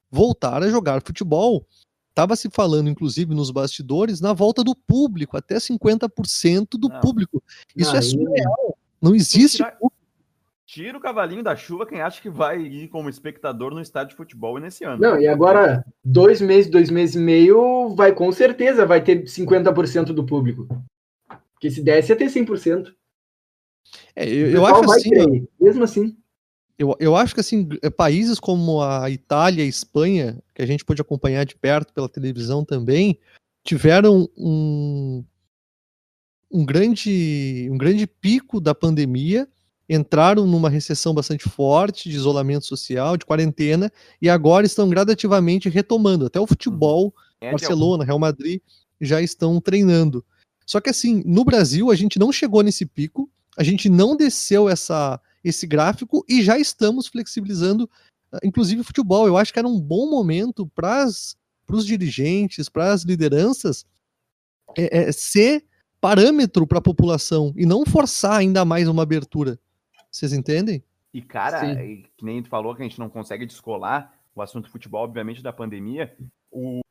Speaker 2: voltar a jogar futebol. Tava se falando, inclusive, nos bastidores, na volta do público, até 50% do
Speaker 1: Não.
Speaker 2: público. Isso é
Speaker 3: Aí-
Speaker 2: surreal. Não existe
Speaker 1: tirar- Tira o cavalinho da chuva quem acha que vai ir como espectador no estádio de futebol nesse ano.
Speaker 3: Não, e agora, dois meses, dois meses e meio, vai com certeza, vai ter 50% do público. Porque se desse, ia ter 100%.
Speaker 2: É,
Speaker 3: O
Speaker 2: eu, eu acho
Speaker 3: vai
Speaker 2: assim,
Speaker 3: mesmo assim.
Speaker 2: Eu, eu acho que assim, eh, países como a Itália e a Espanha, que a gente pôde acompanhar de perto pela televisão também, tiveram um, um, grande, um grande pico da pandemia, entraram numa recessão bastante forte de isolamento social, de quarentena, e agora estão gradativamente retomando. Até o futebol,
Speaker 1: É,
Speaker 2: Barcelona, Real Madrid já estão treinando. Só que assim, no Brasil a gente não chegou nesse pico, a gente não desceu essa, esse gráfico e já estamos flexibilizando inclusive futebol. Eu acho que era um bom momento para os dirigentes, para as lideranças, é, é, ser parâmetro para a população e não forçar ainda mais uma abertura. Vocês entendem?
Speaker 1: E, cara, Sim. que nem tu falou que a gente não consegue descolar o assunto futebol, obviamente, da pandemia. O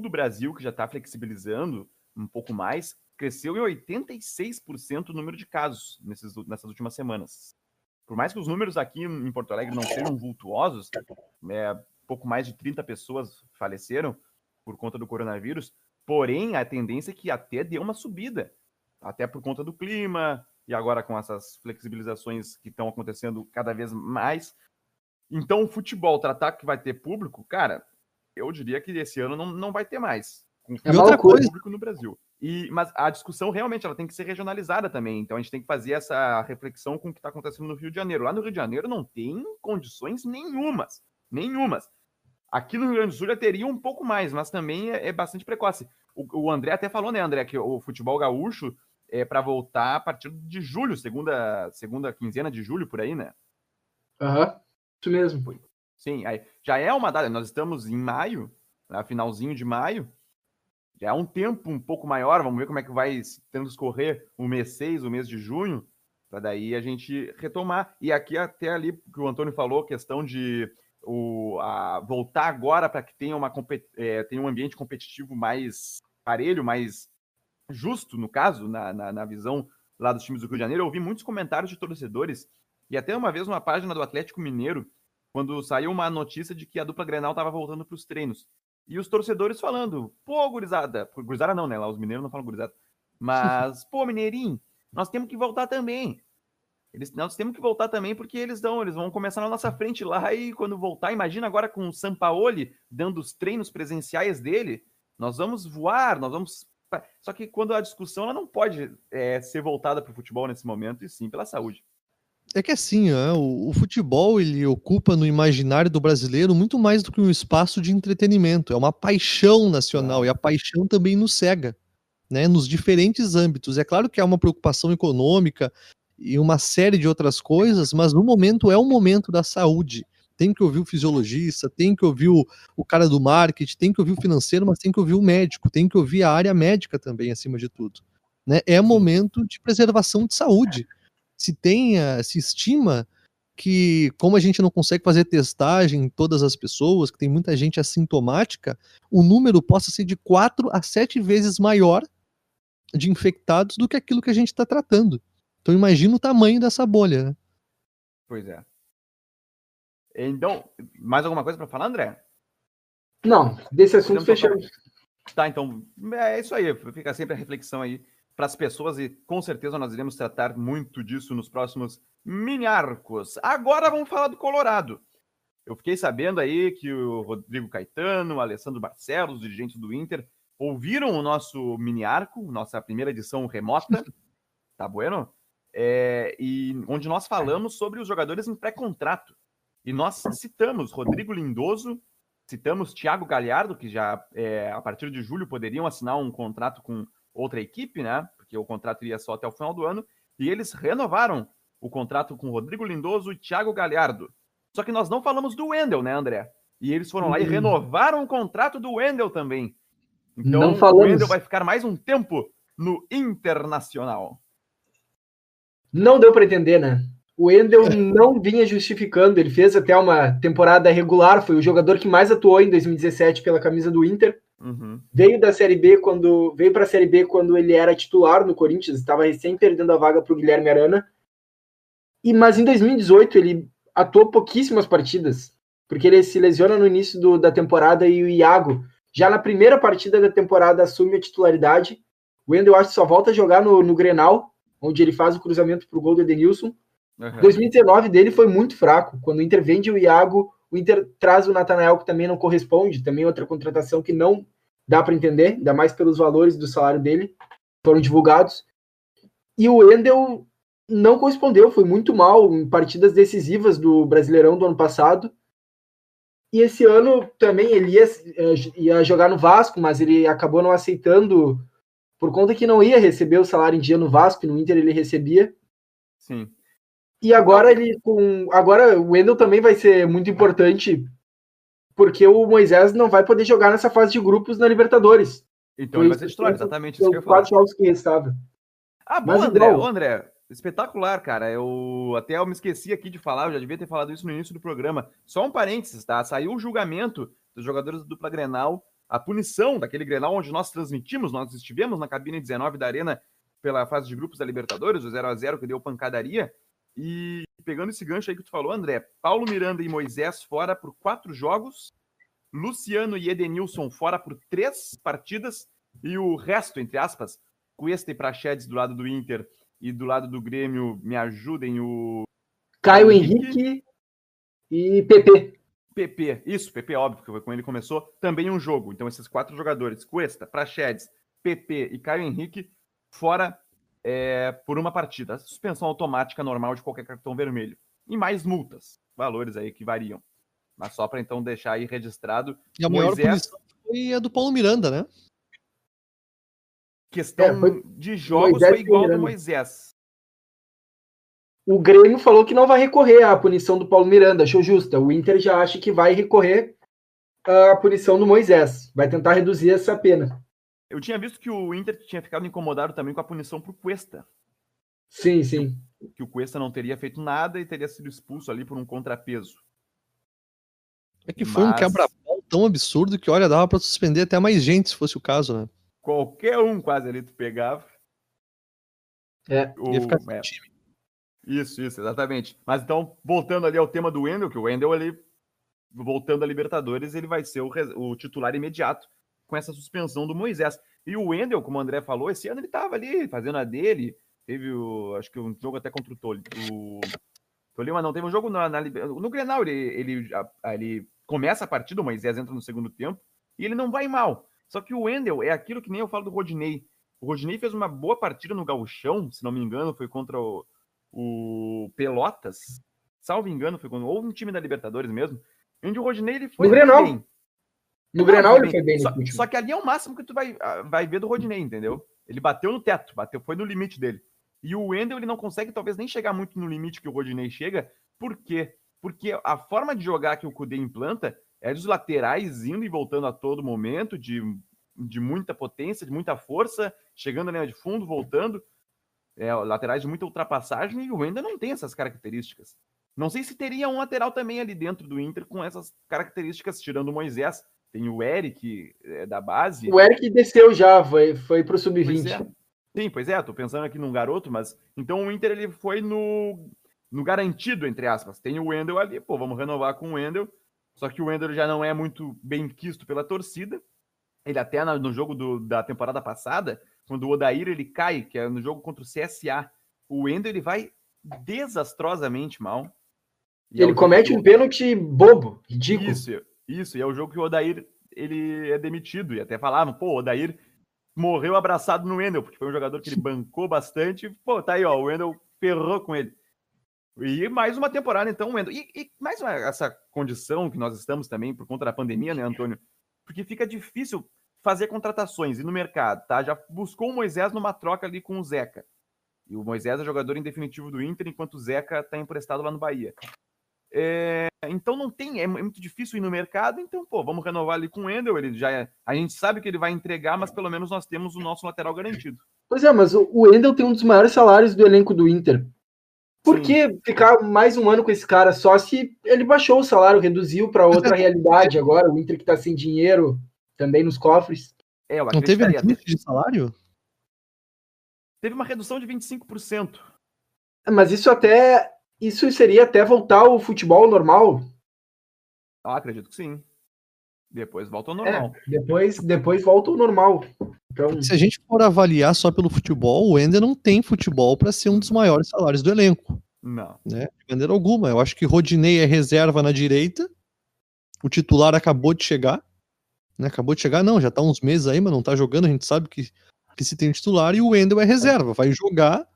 Speaker 1: do Brasil, que já está flexibilizando um pouco mais, cresceu em 86% o número de casos nesses, nessas últimas semanas. Por mais que os números aqui em Porto Alegre não sejam vultuosos, é, pouco mais de 30 pessoas faleceram por conta do coronavírus, porém a tendência é que até deu uma subida, até por conta do clima, e agora com essas flexibilizações que estão acontecendo cada vez mais. Então, o futebol, tratar que vai ter público, cara, eu diria que esse ano não, não vai ter mais.
Speaker 2: Com é outra coisa.
Speaker 1: público no Brasil. E, mas a discussão realmente ela tem que ser regionalizada também. Então a gente tem que fazer essa reflexão com o que está acontecendo no Rio de Janeiro. Lá no Rio de Janeiro não tem condições nenhumas. Nenhumas. Aqui no Rio Grande do Sul já teria um pouco mais, mas também é, é bastante precoce. O, o, André até falou, né, André, que o futebol gaúcho é para voltar a partir de julho, segunda, segunda quinzena de julho, por aí, né?
Speaker 3: Aham, uhum. isso mesmo.
Speaker 1: Sim, aí já é uma data. Nós estamos em maio, né, finalzinho de maio. Já é um tempo um pouco maior. Vamos ver como é que vai transcorrer o mês 6, o mês de junho, para daí a gente retomar. E aqui até ali que o Antônio falou, questão de o, a, voltar agora para que tenha, uma, é, tenha um ambiente competitivo mais parelho, mais justo, no caso, na, na, na visão lá dos times do Rio de Janeiro. Eu ouvi muitos comentários de torcedores e até uma vez numa página do Atlético Mineiro quando saiu uma notícia de que a dupla Grenal estava voltando para os treinos. E os torcedores falando, pô, gurizada, gurizada não, né? Lá os mineiros não falam gurizada. Mas, pô, mineirinho, nós temos que voltar também. Eles, nós temos que voltar também porque eles dão, eles vão começar na nossa frente lá e quando voltar, imagina agora com o Sampaoli dando os treinos presenciais dele, nós vamos voar, nós vamos. Só que quando a discussão ela não pode é, ser voltada para o futebol nesse momento, e sim pela saúde.
Speaker 2: É que assim, é, o, o, futebol ele ocupa no imaginário do brasileiro muito mais do que um espaço de entretenimento. É uma paixão nacional e a paixão também nos cega, né? Nos diferentes âmbitos. É claro que há uma preocupação econômica e uma série de outras coisas, mas no momento é o momento da saúde. Tem que ouvir o fisiologista, tem que ouvir o, o cara do marketing, tem que ouvir o financeiro, mas tem que ouvir o médico, tem que ouvir a área médica também, acima de tudo. Né? É momento de preservação de saúde se tenha, se estima que, como a gente não consegue fazer testagem em todas as pessoas, que tem muita gente assintomática, o número possa ser de 4 a 7 vezes maior de infectados do que aquilo que a gente está tratando. Então imagina o tamanho dessa bolha. Né?
Speaker 1: Pois é. Então, mais alguma coisa para falar, André?
Speaker 3: Não, desse assunto fechamos.
Speaker 1: Tá, então é isso aí. Fica sempre a reflexão aí para as pessoas e com certeza nós iremos tratar muito disso nos próximos mini arcos. Agora vamos falar do Colorado. Eu fiquei sabendo aí que o Rodrigo Caetano, o Alessandro Barcelos, os dirigentes do Inter, ouviram o nosso mini arco, nossa primeira edição remota, tá bueno? É, e onde nós falamos sobre os jogadores em pré-contrato. E nós citamos Rodrigo Lindoso, citamos Thiago Galhardo, que já é, a partir de julho poderiam assinar um contrato com outra equipe, né? Porque o contrato iria só até o final do ano. E eles renovaram o contrato com Rodrigo Lindoso e Thiago Galhardo. Só que nós não falamos do Wendel, né, André? E eles foram lá e uhum. renovaram o contrato do Wendel também. Então o Wendel vai ficar mais um tempo no Internacional.
Speaker 3: Não deu para entender, né? O Wendel não vinha justificando, ele fez até uma temporada regular, foi o jogador que mais atuou em 2017 pela camisa do Inter. Uhum. Veio da Série B quando veio para a Série B quando ele era titular no Corinthians, estava recém perdendo a vaga para o Guilherme Arana. E mas em 2018 ele atuou pouquíssimas partidas, porque ele se lesiona no início do, da temporada e o Iago já na primeira partida da temporada assume a titularidade. O Wendel acho que só volta a jogar no, no Grenal, onde ele faz o cruzamento para o gol do Edenilson. Uhum. 2019 dele foi muito fraco. Quando o Inter vende o Iago, o Inter traz o Natanael, que também não corresponde, também outra contratação que não dá para entender, ainda mais pelos valores do salário dele, foram divulgados. E o Wendel não correspondeu, foi muito mal em partidas decisivas do Brasileirão do ano passado. E esse ano também ele ia, eh, ia jogar no Vasco, mas ele acabou não aceitando por conta que não ia receber o salário em dia no Vasco, no Inter ele recebia.
Speaker 1: Sim.
Speaker 3: E agora ele com. Agora o Wendel também vai ser muito importante, porque o Moisés não vai poder jogar nessa fase de grupos na Libertadores.
Speaker 1: Então ele vai ser titular, exatamente isso que eu
Speaker 3: quatro jogos que restavam.
Speaker 1: Ah, bom, Mas, André, igual... André, espetacular, cara. Eu até eu me esqueci aqui de falar, eu já devia ter falado isso no início do programa. Só um parênteses, tá? Saiu o julgamento dos jogadores do dupla Grenal, a punição daquele Grenal onde nós transmitimos, nós estivemos na cabine 19 da Arena pela fase de grupos da Libertadores, o 0 a 0 que deu pancadaria. E pegando esse gancho aí que tu falou, André, Paulo Miranda e Moisés fora por quatro jogos, Luciano e Edenilson fora por três partidas, e o resto, entre aspas, Cuesta e Prachedes do lado do Inter e do lado do Grêmio, me ajudem, o.
Speaker 3: Caio Henrique, Henrique e PP.
Speaker 1: PP, isso, PP, óbvio, que foi com ele começou, também um jogo. Então, esses quatro jogadores, Cuesta, Prachedes, PP e Caio Henrique, fora é, por uma partida. Suspensão automática normal de qualquer cartão vermelho. E mais multas, valores aí que variam. Mas só para então deixar aí registrado.
Speaker 2: E a Moisés... maior punição foi a do Paulo Miranda, né?
Speaker 1: Questão é, foi... de jogos Moisés foi igual ao do Moisés.
Speaker 3: O Grêmio falou que não vai recorrer à punição do Paulo Miranda, achou justa. O Inter já acha que vai recorrer à punição do Moisés. Vai tentar reduzir essa pena.
Speaker 1: Eu tinha visto que o Inter tinha ficado incomodado também com a punição pro Cuesta.
Speaker 3: Sim, sim.
Speaker 1: Que o Cuesta não teria feito nada e teria sido expulso ali por um contrapeso.
Speaker 2: É que foi Mas... um quebra-pau tão absurdo que, olha, dava para suspender até mais gente se fosse o caso, né?
Speaker 1: Qualquer um quase ali tu pegava.
Speaker 3: É,
Speaker 2: o... ia ficar é. time.
Speaker 1: Isso, isso, exatamente. Mas então, voltando ali ao tema do Wendel, que o Wendel ali, voltando a Libertadores, ele vai ser o, o titular imediato com essa suspensão do Moisés. E o Wendel, como o André falou, esse ano ele estava ali fazendo a dele. Teve, o, acho que um jogo até contra o Tolima. O Tolima não, teve um jogo na, na no Grenal. Ele, ele, ele começa a partida, o Moisés entra no segundo tempo e ele não vai mal. Só que o Wendel é aquilo que nem eu falo do Rodinei. O Rodinei fez uma boa partida no Gauchão, se não me engano, foi contra o, o Pelotas. Salvo engano, foi contra ou um time da Libertadores mesmo. Onde o Rodinei ele foi.
Speaker 3: No Grenal. Bem. No Grenal ele foi bem.
Speaker 1: Só, só, que ali é o máximo que tu vai, ah, vai ver do Rodinei, entendeu? Ele bateu no teto, bateu, foi no limite dele. E o Wendel ele não consegue talvez nem chegar muito no limite que o Rodinei chega. Por quê? Porque a forma de jogar que o Kudê implanta é dos laterais indo e voltando a todo momento, de, de muita potência, de muita força, chegando na linha de fundo, voltando. É, laterais de muita ultrapassagem e o Wendel não tem essas características. Não sei se teria um lateral também ali dentro do Inter com essas características, tirando o Moisés, tem o Eric é, da base.
Speaker 3: O Eric desceu já, foi, foi pro sub-20.
Speaker 1: É. Sim, pois é, tô pensando aqui num garoto, mas então o Inter ele foi no, no garantido, entre aspas. Tem o Wendel ali, pô, vamos renovar com o Wendel. Só que o Wendel já não é muito bem quisto pela torcida. Ele até no jogo do, da temporada passada, quando o Odair ele cai, que é no jogo contra o CSA, o Wendel ele vai desastrosamente mal.
Speaker 3: E ele é comete um pênalti bobo, ridículo.
Speaker 1: Isso, isso, e é o jogo que o Odair ele é demitido. E até falavam, pô, o Odair morreu abraçado no Wendel, porque foi um jogador que ele bancou bastante. Pô, tá aí, ó, o Wendel ferrou com ele. E mais uma temporada, então, o Wendel. E, e mais uma, essa condição que nós estamos também por conta da pandemia, né, Antônio? Porque fica difícil fazer contratações e no mercado, tá? Já buscou o Moisés numa troca ali com o Zeca. E o Moisés é jogador em definitivo do Inter, enquanto o Zeca está emprestado lá no Bahia. É, então não tem, é, é muito difícil ir no mercado, então, pô, vamos renovar ali com o Endel, ele já é, a gente sabe que ele vai entregar, mas pelo menos nós temos o nosso lateral garantido.
Speaker 3: Pois é, mas o, o Endel tem um dos maiores salários do elenco do Inter. Por Sim. que ficar mais um ano com esse cara só se ele baixou o salário, reduziu para outra realidade agora, o Inter que tá sem dinheiro também nos cofres?
Speaker 2: É, eu Não teve redução de salário?
Speaker 1: Teve uma redução de 25%.
Speaker 3: Mas isso até isso seria até voltar ao futebol normal?
Speaker 1: Ah, acredito que sim. Depois volta ao normal.
Speaker 3: É, depois, depois volta ao normal. Então...
Speaker 2: Se a gente for avaliar só pelo futebol, o Ender não tem futebol para ser um dos maiores salários do elenco.
Speaker 1: Não.
Speaker 2: Né? De maneira alguma. Eu acho que Rodinei é reserva na direita. O titular acabou de chegar. Né? Acabou de chegar, não, já tá uns meses aí, mas não tá jogando. A gente sabe que, que se tem titular. E o Wendel é reserva. Vai jogar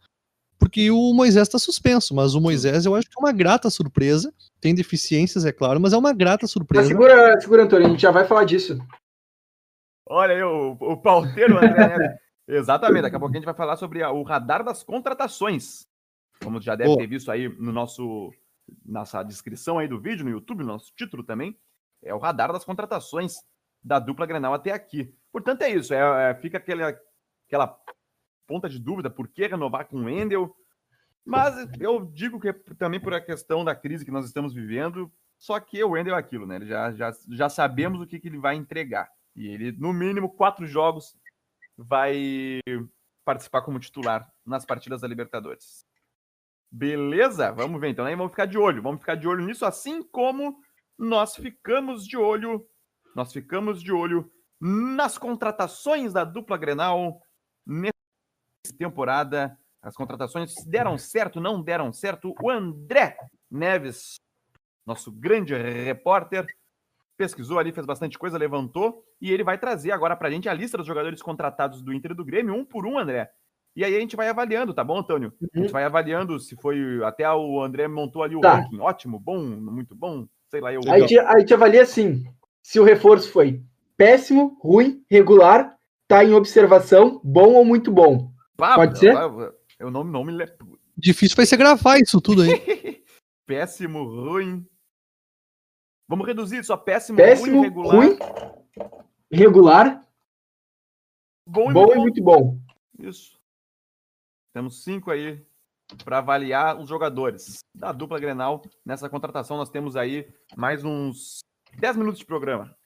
Speaker 2: porque o Moisés está suspenso, mas o Moisés eu acho que é uma grata surpresa. Tem deficiências, é claro, mas é uma grata surpresa. Mas
Speaker 3: segura, segura, Antônio, a gente já vai falar disso.
Speaker 1: Olha aí, o, o pauteiro André Exatamente, daqui a pouco a gente vai falar sobre a, o radar das contratações. como já deve ter visto aí no nosso nossa descrição aí do vídeo no YouTube, no nosso título também, é o radar das contratações da dupla Grenal até aqui. Portanto, é isso. É, é, fica aquela, aquela ponta de dúvida por que renovar com o Wendel. Mas eu digo que é também por a questão da crise que nós estamos vivendo. Só que o Wendel é aquilo, né? Já, já, já sabemos o que, que ele vai entregar. E ele, no mínimo, quatro jogos vai participar como titular nas partidas da Libertadores. Beleza? Vamos ver então, né? Vamos ficar de olho. Vamos ficar de olho nisso, assim como nós ficamos de olho. Nós ficamos de olho nas contratações da dupla Grenal temporada. As contratações deram certo, não deram certo. O André Neves, nosso grande repórter, pesquisou ali, fez bastante coisa, levantou e ele vai trazer agora para a gente a lista dos jogadores contratados do Inter e do Grêmio, um por um, André. E aí a gente vai avaliando, tá bom, Antônio? Uhum. A gente uhum. vai avaliando se foi. Até o André montou ali o tá. ranking. Ótimo, bom, muito bom. Sei lá, eu.
Speaker 3: A gente, a gente avalia assim: se o reforço foi péssimo, ruim, regular, tá em observação, bom ou muito bom. Pode ser?
Speaker 1: Eu não, não me
Speaker 2: Difícil vai ser gravar isso tudo aí.
Speaker 1: péssimo, ruim. Vamos reduzir isso a péssimo,
Speaker 3: péssimo ruim, regular. Ruim, regular. Bom, e, bom muito, e muito bom.
Speaker 1: Isso. Temos cinco aí para avaliar os jogadores da dupla Grenal. Nessa contratação, nós temos aí mais uns 10 minutos de programa.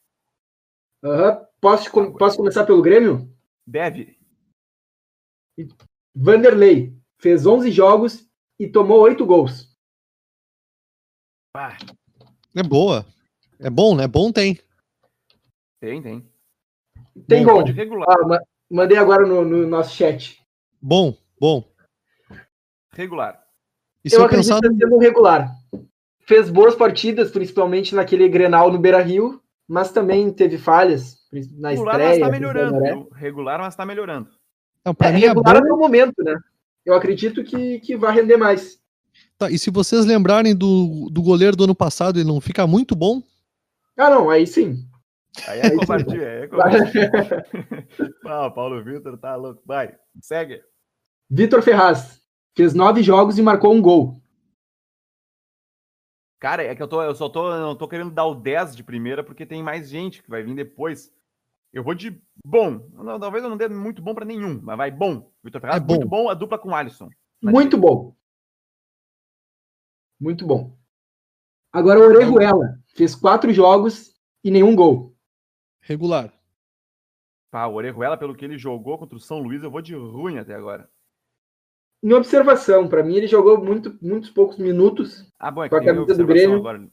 Speaker 3: Uhum. Posso, posso começar pelo Grêmio?
Speaker 1: Deve.
Speaker 3: Vanderlei fez 11 jogos e tomou 8 gols.
Speaker 2: Ah. É boa. É bom, né? Bom tem.
Speaker 1: Tem, tem.
Speaker 3: Tem bom. gol. Regular. Ah, mandei agora no, no nosso chat.
Speaker 2: Bom, bom.
Speaker 1: Regular.
Speaker 3: E eu acredito pensar... sendo regular. Fez boas partidas, principalmente naquele Grenal no Beira-Rio, mas também teve falhas na regular, estreia. Mas
Speaker 1: tá melhorando. Regular, mas está melhorando.
Speaker 3: Não, é, mim é regular é bom... no momento, né? Eu acredito que, que vai render mais.
Speaker 2: Tá, e se vocês lembrarem do, do goleiro do ano passado, ele não fica muito bom?
Speaker 3: Ah, não, aí sim.
Speaker 1: Aí é covardia, é covardia. ah, Paulo Vitor tá louco. Vai, segue.
Speaker 3: Vitor Ferraz fez nove jogos e marcou um gol.
Speaker 1: Cara, é que eu, tô, eu só tô, não tô querendo dar o 10 de primeira porque tem mais gente que vai vir depois. Eu vou de bom. Não, talvez eu não dê muito bom para nenhum, mas vai bom. Vitor Ferraz, é bom. muito bom a dupla com o Alisson.
Speaker 3: Muito bom. Muito bom. Agora o Orejuela fez quatro jogos e nenhum gol.
Speaker 2: Regular.
Speaker 1: Ah, o Orejuela, pelo que ele jogou contra o São Luís, eu vou de ruim até agora.
Speaker 3: Em observação, para mim ele jogou muito, muitos poucos minutos
Speaker 1: ah, bom, é
Speaker 3: com a camisa do Grêmio. Agora.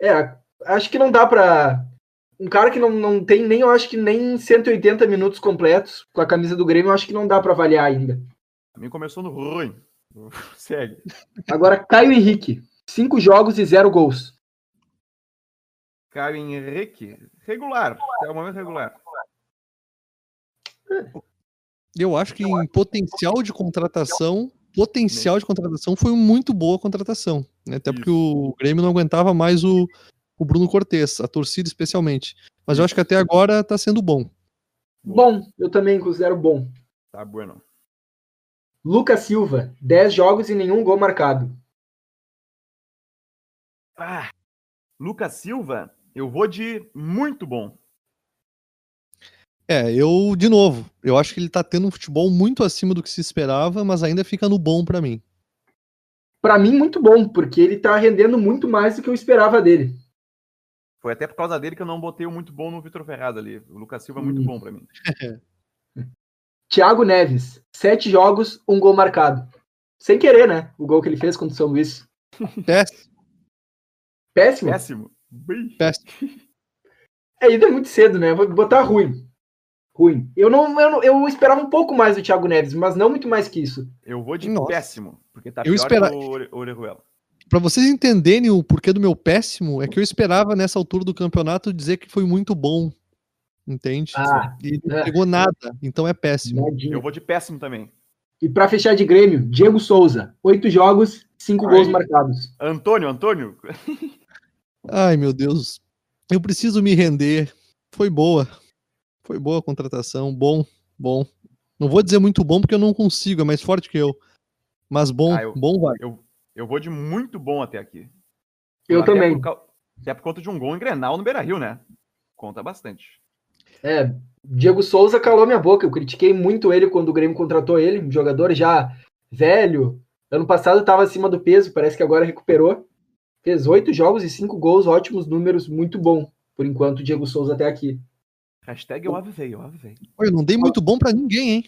Speaker 3: É, acho que não dá para um cara que não, não tem nem, eu acho que nem 180 minutos completos com a camisa do Grêmio, eu acho que não dá para avaliar ainda.
Speaker 1: A mim começou no ruim. Segue.
Speaker 3: Agora, Caio Henrique. Cinco jogos e zero gols.
Speaker 1: Caio Henrique. Regular. É o momento regular.
Speaker 2: Eu acho que em potencial de contratação, potencial de contratação foi muito boa a contratação. Né? Até porque o Grêmio não aguentava mais o, o Bruno Cortes, a torcida especialmente. Mas eu acho que até agora tá sendo bom.
Speaker 3: Bom, eu também considero bom.
Speaker 1: Tá bueno.
Speaker 3: Lucas Silva, 10 jogos e nenhum gol marcado.
Speaker 1: Ah, Lucas Silva, eu vou de muito bom.
Speaker 2: É, eu, de novo, eu acho que ele tá tendo um futebol muito acima do que se esperava, mas ainda fica no bom para mim.
Speaker 3: Para mim, muito bom, porque ele tá rendendo muito mais do que eu esperava dele.
Speaker 1: Foi até por causa dele que eu não botei o muito bom no Vitor Ferraz ali. O Lucas Silva é muito hum. bom para mim.
Speaker 3: Thiago Neves, sete jogos, um gol marcado. Sem querer, né? O gol que ele fez contra o São Luís.
Speaker 2: Péssimo.
Speaker 3: Péssimo?
Speaker 1: Péssimo.
Speaker 2: Péssimo.
Speaker 3: É, ainda é muito cedo, né? Vou botar ruim. Ruim. Eu não, eu não, eu esperava um pouco mais do Thiago Neves, mas não muito mais que isso.
Speaker 1: Eu vou de Nossa. péssimo, porque tá
Speaker 2: eu pior espera... que o Orejuela. Pra vocês entenderem o porquê do meu péssimo, é que eu esperava nessa altura do campeonato dizer que foi muito bom entende? Ah, e não é. pegou nada, então é péssimo.
Speaker 1: Eu vou de péssimo também.
Speaker 3: E para fechar de Grêmio, Diego Souza, oito jogos, cinco Ai. gols marcados.
Speaker 1: Antônio, Antônio.
Speaker 2: Ai, meu Deus. Eu preciso me render. Foi boa. Foi boa a contratação. Bom, bom. Não vou dizer muito bom porque eu não consigo, é mais forte que eu. Mas bom,
Speaker 1: Ah, eu-
Speaker 2: bom vai.
Speaker 1: Eu, eu vou de muito bom até aqui.
Speaker 3: Eu
Speaker 1: Até
Speaker 3: também.
Speaker 1: por Até por conta de um gol em Grenal no Beira-Rio, né? Conta bastante.
Speaker 3: É, Diego Souza calou minha boca. Eu critiquei muito ele quando o Grêmio contratou ele, um jogador já velho. Ano passado estava acima do peso, parece que agora recuperou. Fez oito jogos e cinco gols, ótimos números, muito bom. Por enquanto, o Diego Souza até aqui.
Speaker 1: Hashtag eu avisei, eu avisei.
Speaker 2: Olha, eu não dei muito bom pra ninguém, hein?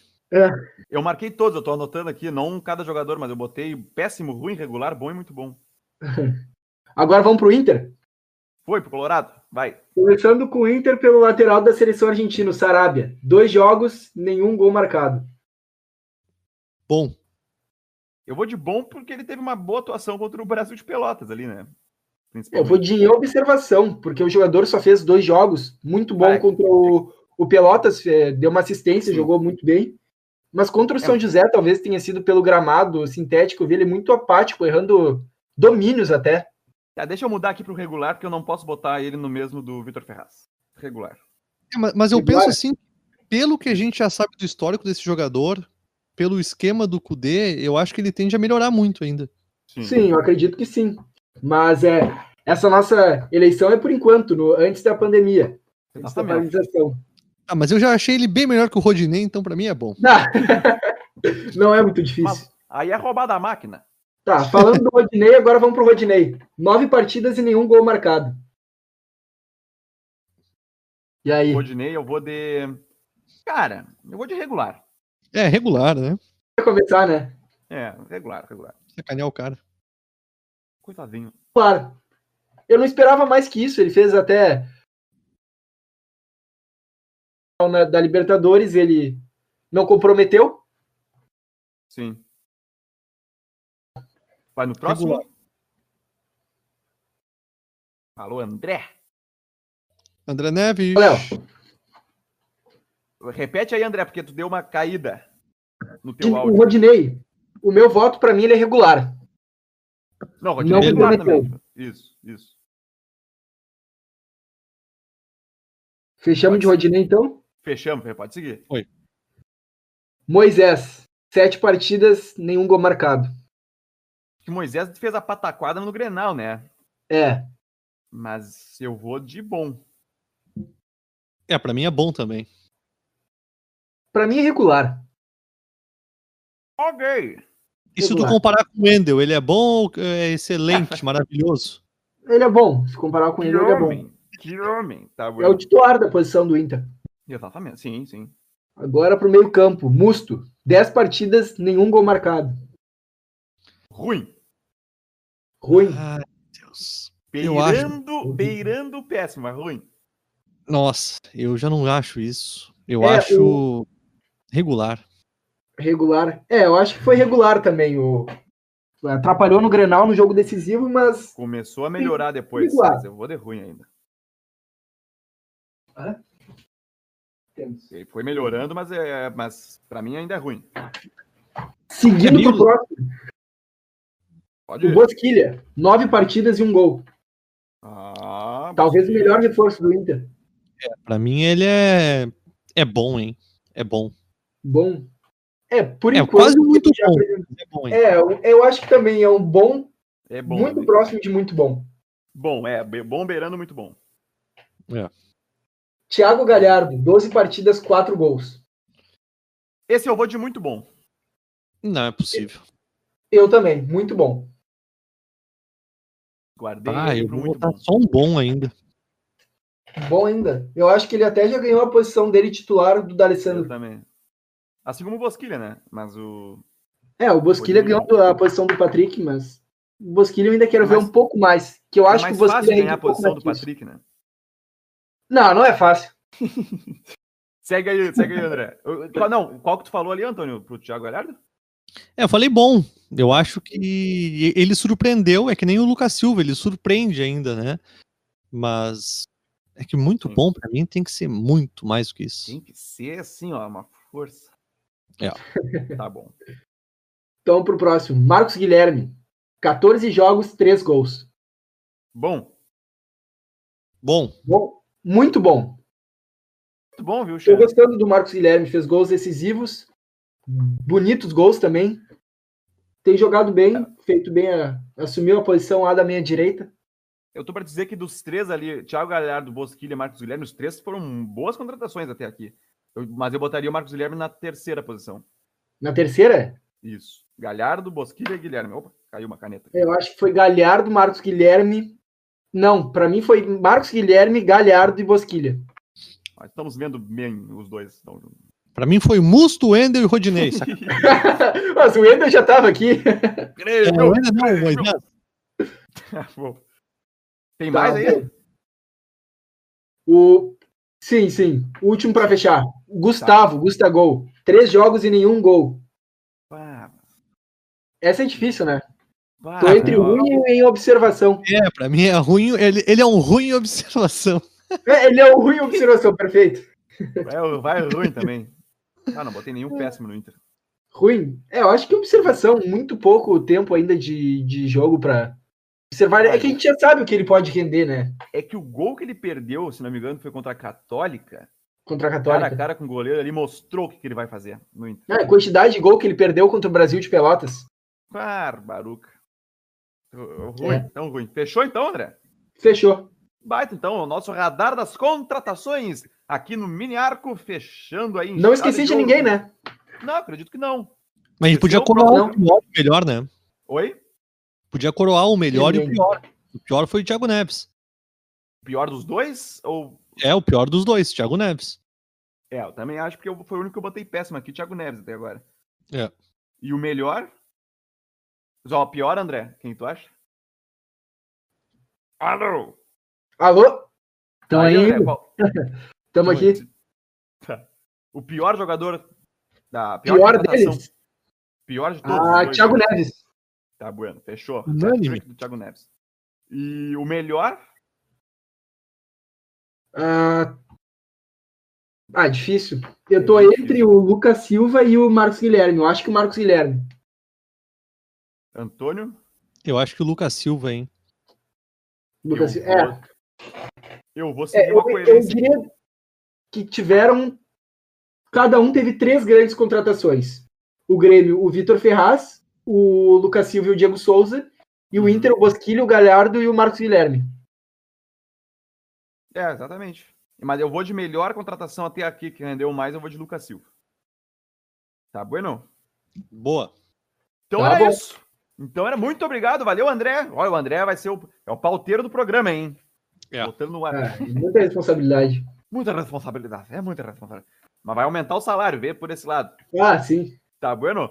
Speaker 1: Eu marquei todos, eu tô anotando aqui, não cada jogador, mas eu botei péssimo, ruim, regular, bom e muito bom.
Speaker 3: Agora vamos pro Inter.
Speaker 1: Foi pro Colorado? Vai.
Speaker 3: Começando com o Inter pelo lateral da seleção argentina, o Sarabia. Dois jogos, nenhum gol marcado.
Speaker 2: Bom.
Speaker 1: Eu vou de bom porque ele teve uma boa atuação contra o Brasil de Pelotas ali, né?
Speaker 3: Eu vou de em observação, porque o jogador só fez dois jogos, muito bom
Speaker 1: Vai.
Speaker 3: contra o, o Pelotas, eh, deu uma assistência,
Speaker 1: Sim.
Speaker 3: jogou muito bem. Mas contra o
Speaker 1: É.
Speaker 3: São José, talvez tenha sido pelo gramado sintético, eu vi ele muito apático, errando domínios até.
Speaker 1: Tá, deixa eu mudar aqui pro regular, porque eu não posso botar ele no mesmo do Vitor Ferraz. Regular.
Speaker 2: É, ma- Mas eu
Speaker 3: Igual-
Speaker 2: penso assim, pelo que a gente já sabe do histórico desse jogador, pelo esquema do Kudê, eu acho que ele tende a melhorar muito ainda.
Speaker 3: Sim, eu acredito que sim. Mas é, essa nossa eleição é por enquanto, no, antes da pandemia, antes da paralisação.
Speaker 2: Ah, mas eu já achei ele bem melhor que o Rodinei, então pra mim é bom.
Speaker 3: Não, não é muito difícil.
Speaker 1: Mas aí é roubada a máquina.
Speaker 3: Tá, falando do Rodinei, agora vamos pro Rodinei. Nove partidas e nenhum gol marcado. E aí?
Speaker 1: Rodinei, eu vou de. Cara, eu vou de regular.
Speaker 2: É, regular, né?
Speaker 3: Vai começar, né?
Speaker 1: É, regular, regular.
Speaker 2: Sacanear o cara.
Speaker 1: Coitadinho.
Speaker 3: Claro. Eu não esperava mais que isso. Ele fez até na- da Libertadores, ele não comprometeu.
Speaker 1: Sim. Vai no próximo.
Speaker 2: Regular.
Speaker 1: Alô, André.
Speaker 2: André Neves.
Speaker 3: Léo,
Speaker 1: Repete aí, André, porque tu deu uma caída no teu
Speaker 3: o
Speaker 1: áudio.
Speaker 3: Rodinei, o meu voto pra mim ele é regular.
Speaker 1: Não, Rodinei
Speaker 3: não
Speaker 1: regular
Speaker 3: comprometeu.
Speaker 1: também. Isso, isso.
Speaker 3: Fechamos
Speaker 1: Pode
Speaker 3: de
Speaker 1: ser.
Speaker 3: Rodinei então.
Speaker 1: Fechamos, pode seguir.
Speaker 3: Moisés, sete partidas, nenhum gol marcado.
Speaker 1: Que Moisés fez a pataquada no Grenal, né?
Speaker 3: É,
Speaker 1: Mas eu vou de bom.
Speaker 2: É, pra mim é bom também.
Speaker 3: pra mim é regular.
Speaker 1: Ok.
Speaker 2: E se tu comparar com o Wendel, ele é bom ou é excelente, maravilhoso?
Speaker 3: Ele é bom. Se comparar com
Speaker 1: Que
Speaker 3: ele, ele é bom.
Speaker 1: homem. Que homem. Tá bom.
Speaker 3: É o titular da posição do Inter.
Speaker 1: Exatamente, sim, sim.
Speaker 3: Agora pro meio campo, Musto. 10 partidas, nenhum gol marcado.
Speaker 1: Ruim.
Speaker 3: Ruim.
Speaker 2: Ai, Deus. Eu acho-
Speaker 1: Beirando, beirando péssimo, mas ruim.
Speaker 2: Nossa, eu já não acho isso. Eu
Speaker 3: É,
Speaker 2: acho regular.
Speaker 3: Regular. É, eu acho que foi regular também. O... Atrapalhou no Grenal no jogo decisivo, mas
Speaker 1: Começou a melhorar depois, mas eu vou de ruim ainda. Ele foi melhorando, mas, é, mas pra mim ainda é ruim.
Speaker 3: seguindo
Speaker 2: É
Speaker 3: pro próximo,
Speaker 1: Pode
Speaker 3: o. Bosquilha. Nove partidas e um gol.
Speaker 1: Ah,
Speaker 3: Talvez o melhor reforço do Inter.
Speaker 2: Pra mim ele é é bom, hein? É bom.
Speaker 3: Bom. É, por
Speaker 2: É
Speaker 3: enquanto.
Speaker 2: quase muito
Speaker 3: já
Speaker 2: bom. É bom, hein?
Speaker 3: É, eu- eu acho que também é um bom,
Speaker 1: É bom.
Speaker 3: muito
Speaker 1: né?
Speaker 3: próximo de muito bom.
Speaker 1: Bom, é. be- Bom beirando, muito bom.
Speaker 3: Thiago Galhardo, 12 partidas, 4 gols.
Speaker 1: Esse eu vou de muito bom.
Speaker 2: Não é possível.
Speaker 3: Eu também, muito bom.
Speaker 1: Guardei
Speaker 2: Ah,
Speaker 1: ele
Speaker 2: eu vou botar
Speaker 1: bom.
Speaker 2: só um bom ainda.
Speaker 3: Bom ainda. Eu acho que ele até já ganhou a posição dele titular do
Speaker 1: Eu
Speaker 3: D'Alessandro.
Speaker 1: também. Assim como o Bosquilha, né? Mas o.
Speaker 3: É, o Bosquilha ganhou a posição do Patrick, mas o Bosquilha eu ainda quero
Speaker 1: É
Speaker 3: ver
Speaker 1: mais-
Speaker 3: um pouco mais. Que eu
Speaker 1: É
Speaker 3: acho que
Speaker 1: mais
Speaker 3: o Bosquilha
Speaker 1: fácil
Speaker 3: rende
Speaker 1: ganhar a posição
Speaker 3: mais
Speaker 1: do. Patrick, né?
Speaker 3: Não, não é fácil.
Speaker 1: Segue aí, segue aí, André. Eu- qual- Não, qual que tu falou ali, Antônio, pro Thiago Galhardo?
Speaker 2: É, eu falei bom. Eu acho que ele surpreendeu, é que nem o Lucas Silva, ele surpreende ainda, né? Mas é que muito
Speaker 1: Sim.
Speaker 2: bom pra mim tem que ser muito mais do que isso.
Speaker 1: Tem que ser assim, ó, uma força.
Speaker 2: É.
Speaker 1: Tá bom.
Speaker 3: Então, pro próximo. Marcos Guilherme. 14 jogos, 3 gols.
Speaker 1: Bom.
Speaker 2: Bom,
Speaker 3: Bom, muito bom.
Speaker 1: Muito bom, viu,
Speaker 3: Estou gostando do Marcos Guilherme. Fez gols decisivos. Bonitos gols também. tem jogado bem, feito bem, a, assumiu a posição lá da minha direita.
Speaker 1: Eu tô para dizer que dos três ali, Thiago Galhardo, Bosquilha e Marcos Guilherme, os três foram boas contratações até aqui. Eu, mas eu botaria o Marcos Guilherme na terceira posição.
Speaker 3: Na terceira?
Speaker 1: Isso. Galhardo, Bosquilha e Guilherme. Opa, caiu uma caneta.
Speaker 3: Eu acho que foi Galhardo, Marcos Guilherme. Não, para mim foi Marcos Guilherme, Galhardo e Bosquilha.
Speaker 1: Nós estamos vendo bem os dois. Então...
Speaker 2: Para mim foi Musto, Wendel e Rodinei.
Speaker 3: Mas o Wendel já estava aqui.
Speaker 2: É, o Wendel não, mas...
Speaker 1: Tem mais tá, aí?
Speaker 3: O... Sim, sim. O último para fechar. Gustavo, tá. Gustavo. Três jogos e nenhum gol. Ah. Essa é difícil, né? Ah, Tô entre ruim e em observação.
Speaker 2: É, para mim é ruim. Ele, ele é um ruim em observação.
Speaker 3: É, ele é um ruim em observação, perfeito.
Speaker 1: Vai, vai ruim também. Ah, não botei nenhum péssimo no Inter.
Speaker 3: Ruim? É, eu acho que observação, muito pouco tempo ainda de, de jogo para observar. É que a gente já sabe o que ele pode render, né?
Speaker 1: É que o gol que ele perdeu, se não me engano, foi contra a Católica.
Speaker 3: Contra a Católica.
Speaker 1: Cara a cara com o goleiro, ele mostrou o que ele vai fazer no Inter.
Speaker 3: É, a quantidade de gol que ele perdeu contra o Brasil de Pelotas.
Speaker 1: Barbaruca. Ruim, é. tão ruim. Fechou então, André?
Speaker 3: Fechou.
Speaker 1: Baita, então, o nosso radar das contratações aqui no Mini Arco, fechando aí.
Speaker 3: Não esqueci de, de ninguém, né?
Speaker 1: Não, acredito que não.
Speaker 2: Mas a gente podia coroar o pior, melhor, né?
Speaker 1: Oi?
Speaker 2: Podia coroar o melhor e o pior. O pior foi o Thiago Neves.
Speaker 1: O pior dos dois? Ou...
Speaker 2: É, o pior dos dois, Thiago Neves.
Speaker 1: É, eu também acho que eu, foi o único que eu botei péssimo aqui, Thiago Neves, até agora.
Speaker 2: É.
Speaker 1: E o melhor? O pior, André? Quem tu acha? Alô?
Speaker 3: Alô? Estão aí? Estamos aqui.
Speaker 1: Tá. O pior jogador da
Speaker 3: pior, pior deles?
Speaker 1: Pior de todos.
Speaker 3: Ah, Thiago Neves.
Speaker 1: Tá bueno, fechou.
Speaker 2: Unânime.
Speaker 1: Do Thiago Neves. E o melhor?
Speaker 3: Ah, ah, difícil. Eu tô é entre o Lucas Silva e o Marcos Guilherme. Eu acho que o Marcos Guilherme.
Speaker 1: Antônio?
Speaker 2: Eu acho que o Lucas Silva, hein?
Speaker 3: Lucas Silva. É.
Speaker 1: Eu vou seguir é, uma coerência.
Speaker 3: Eu diria que tiveram. Cada um teve três grandes contratações. O Grêmio, o Vitor Ferraz, o Lucas Silva e o Diego Souza. E o uhum. Inter, o Bosquilho, o Galhardo e o Marcos Guilherme.
Speaker 1: É, exatamente. Mas eu vou de melhor contratação até aqui, que rendeu mais, eu vou de Lucas Silva. Tá bueno?
Speaker 2: Boa.
Speaker 1: Então tá era bom. isso. Então era muito obrigado, valeu, André. Olha, o André vai ser o, é o pauteiro do programa, hein?
Speaker 3: É. Botando no ar. É, muita responsabilidade.
Speaker 1: Muita responsabilidade, é muita responsabilidade. Mas vai aumentar o salário, vê por esse lado.
Speaker 3: Ah, sim.
Speaker 1: Tá bueno?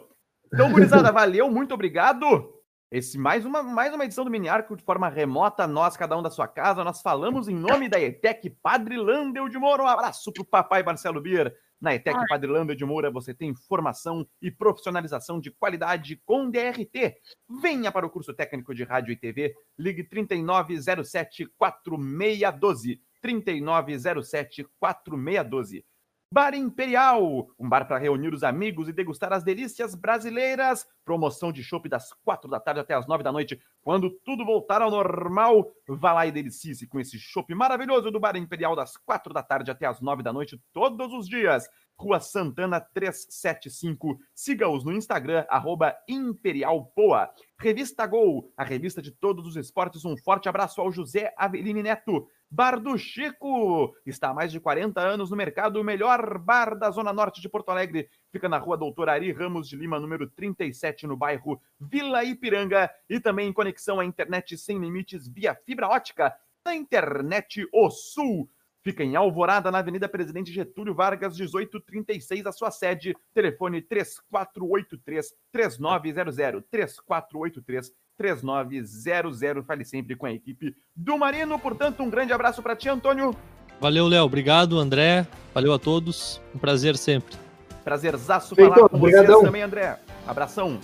Speaker 1: Então, gurizada, valeu, muito obrigado. Esse mais uma, mais uma edição do Mini Arco de forma remota, nós, cada um da sua casa, nós falamos em nome da ETEC Padre Landel de Moura. Um abraço pro papai Marcelo Bier. Na ETEC Ai. Padre Landel de Moura você tem formação e profissionalização de qualidade com DRT. Venha para o curso técnico de rádio e TV. Ligue 3907 4612. 3907 4612. Bar Imperial, um bar para reunir os amigos e degustar as delícias brasileiras. Promoção de chopp das quatro da tarde até as nove da noite. Quando tudo voltar ao normal, vá lá e delicie-se com esse chopp maravilhoso do Bar Imperial das quatro da tarde até as nove da noite, todos os dias. Rua Santana 375. Siga-os no Instagram, arroba Imperialpoa. Revista Gol, a revista de todos os esportes. Um forte abraço ao José Aveline Neto. Bar do Chico. Está há mais de 40 anos no mercado, o melhor bar da Zona Norte de Porto Alegre. Fica na rua Doutor Ari Ramos de Lima, número 37, no bairro Vila Ipiranga. E também em conexão à internet sem limites via fibra ótica na internet O Sul. Fica em Alvorada, na Avenida Presidente Getúlio Vargas, 1836, a sua sede. Telefone 3483-3900. 3483-3900. Fale sempre com a equipe do Marino. Portanto, um grande abraço para ti, Antônio.
Speaker 2: Valeu, Léo. Obrigado, André. Valeu a todos. Um prazer sempre.
Speaker 1: Prazerzaço falar com vocês também, André. Abração.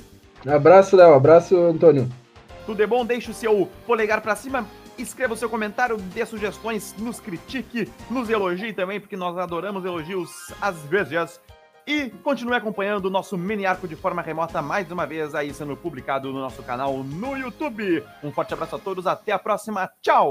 Speaker 3: Abraço, Léo. Abraço, Antônio.
Speaker 1: Tudo é bom? Deixe o seu polegar para cima escreva o seu comentário, dê sugestões, nos critique, nos elogie também, porque nós adoramos elogios às vezes. E continue acompanhando o nosso mini arco de forma remota, mais uma vez aí sendo publicado no nosso canal no YouTube. Um forte abraço a todos, até a próxima, tchau!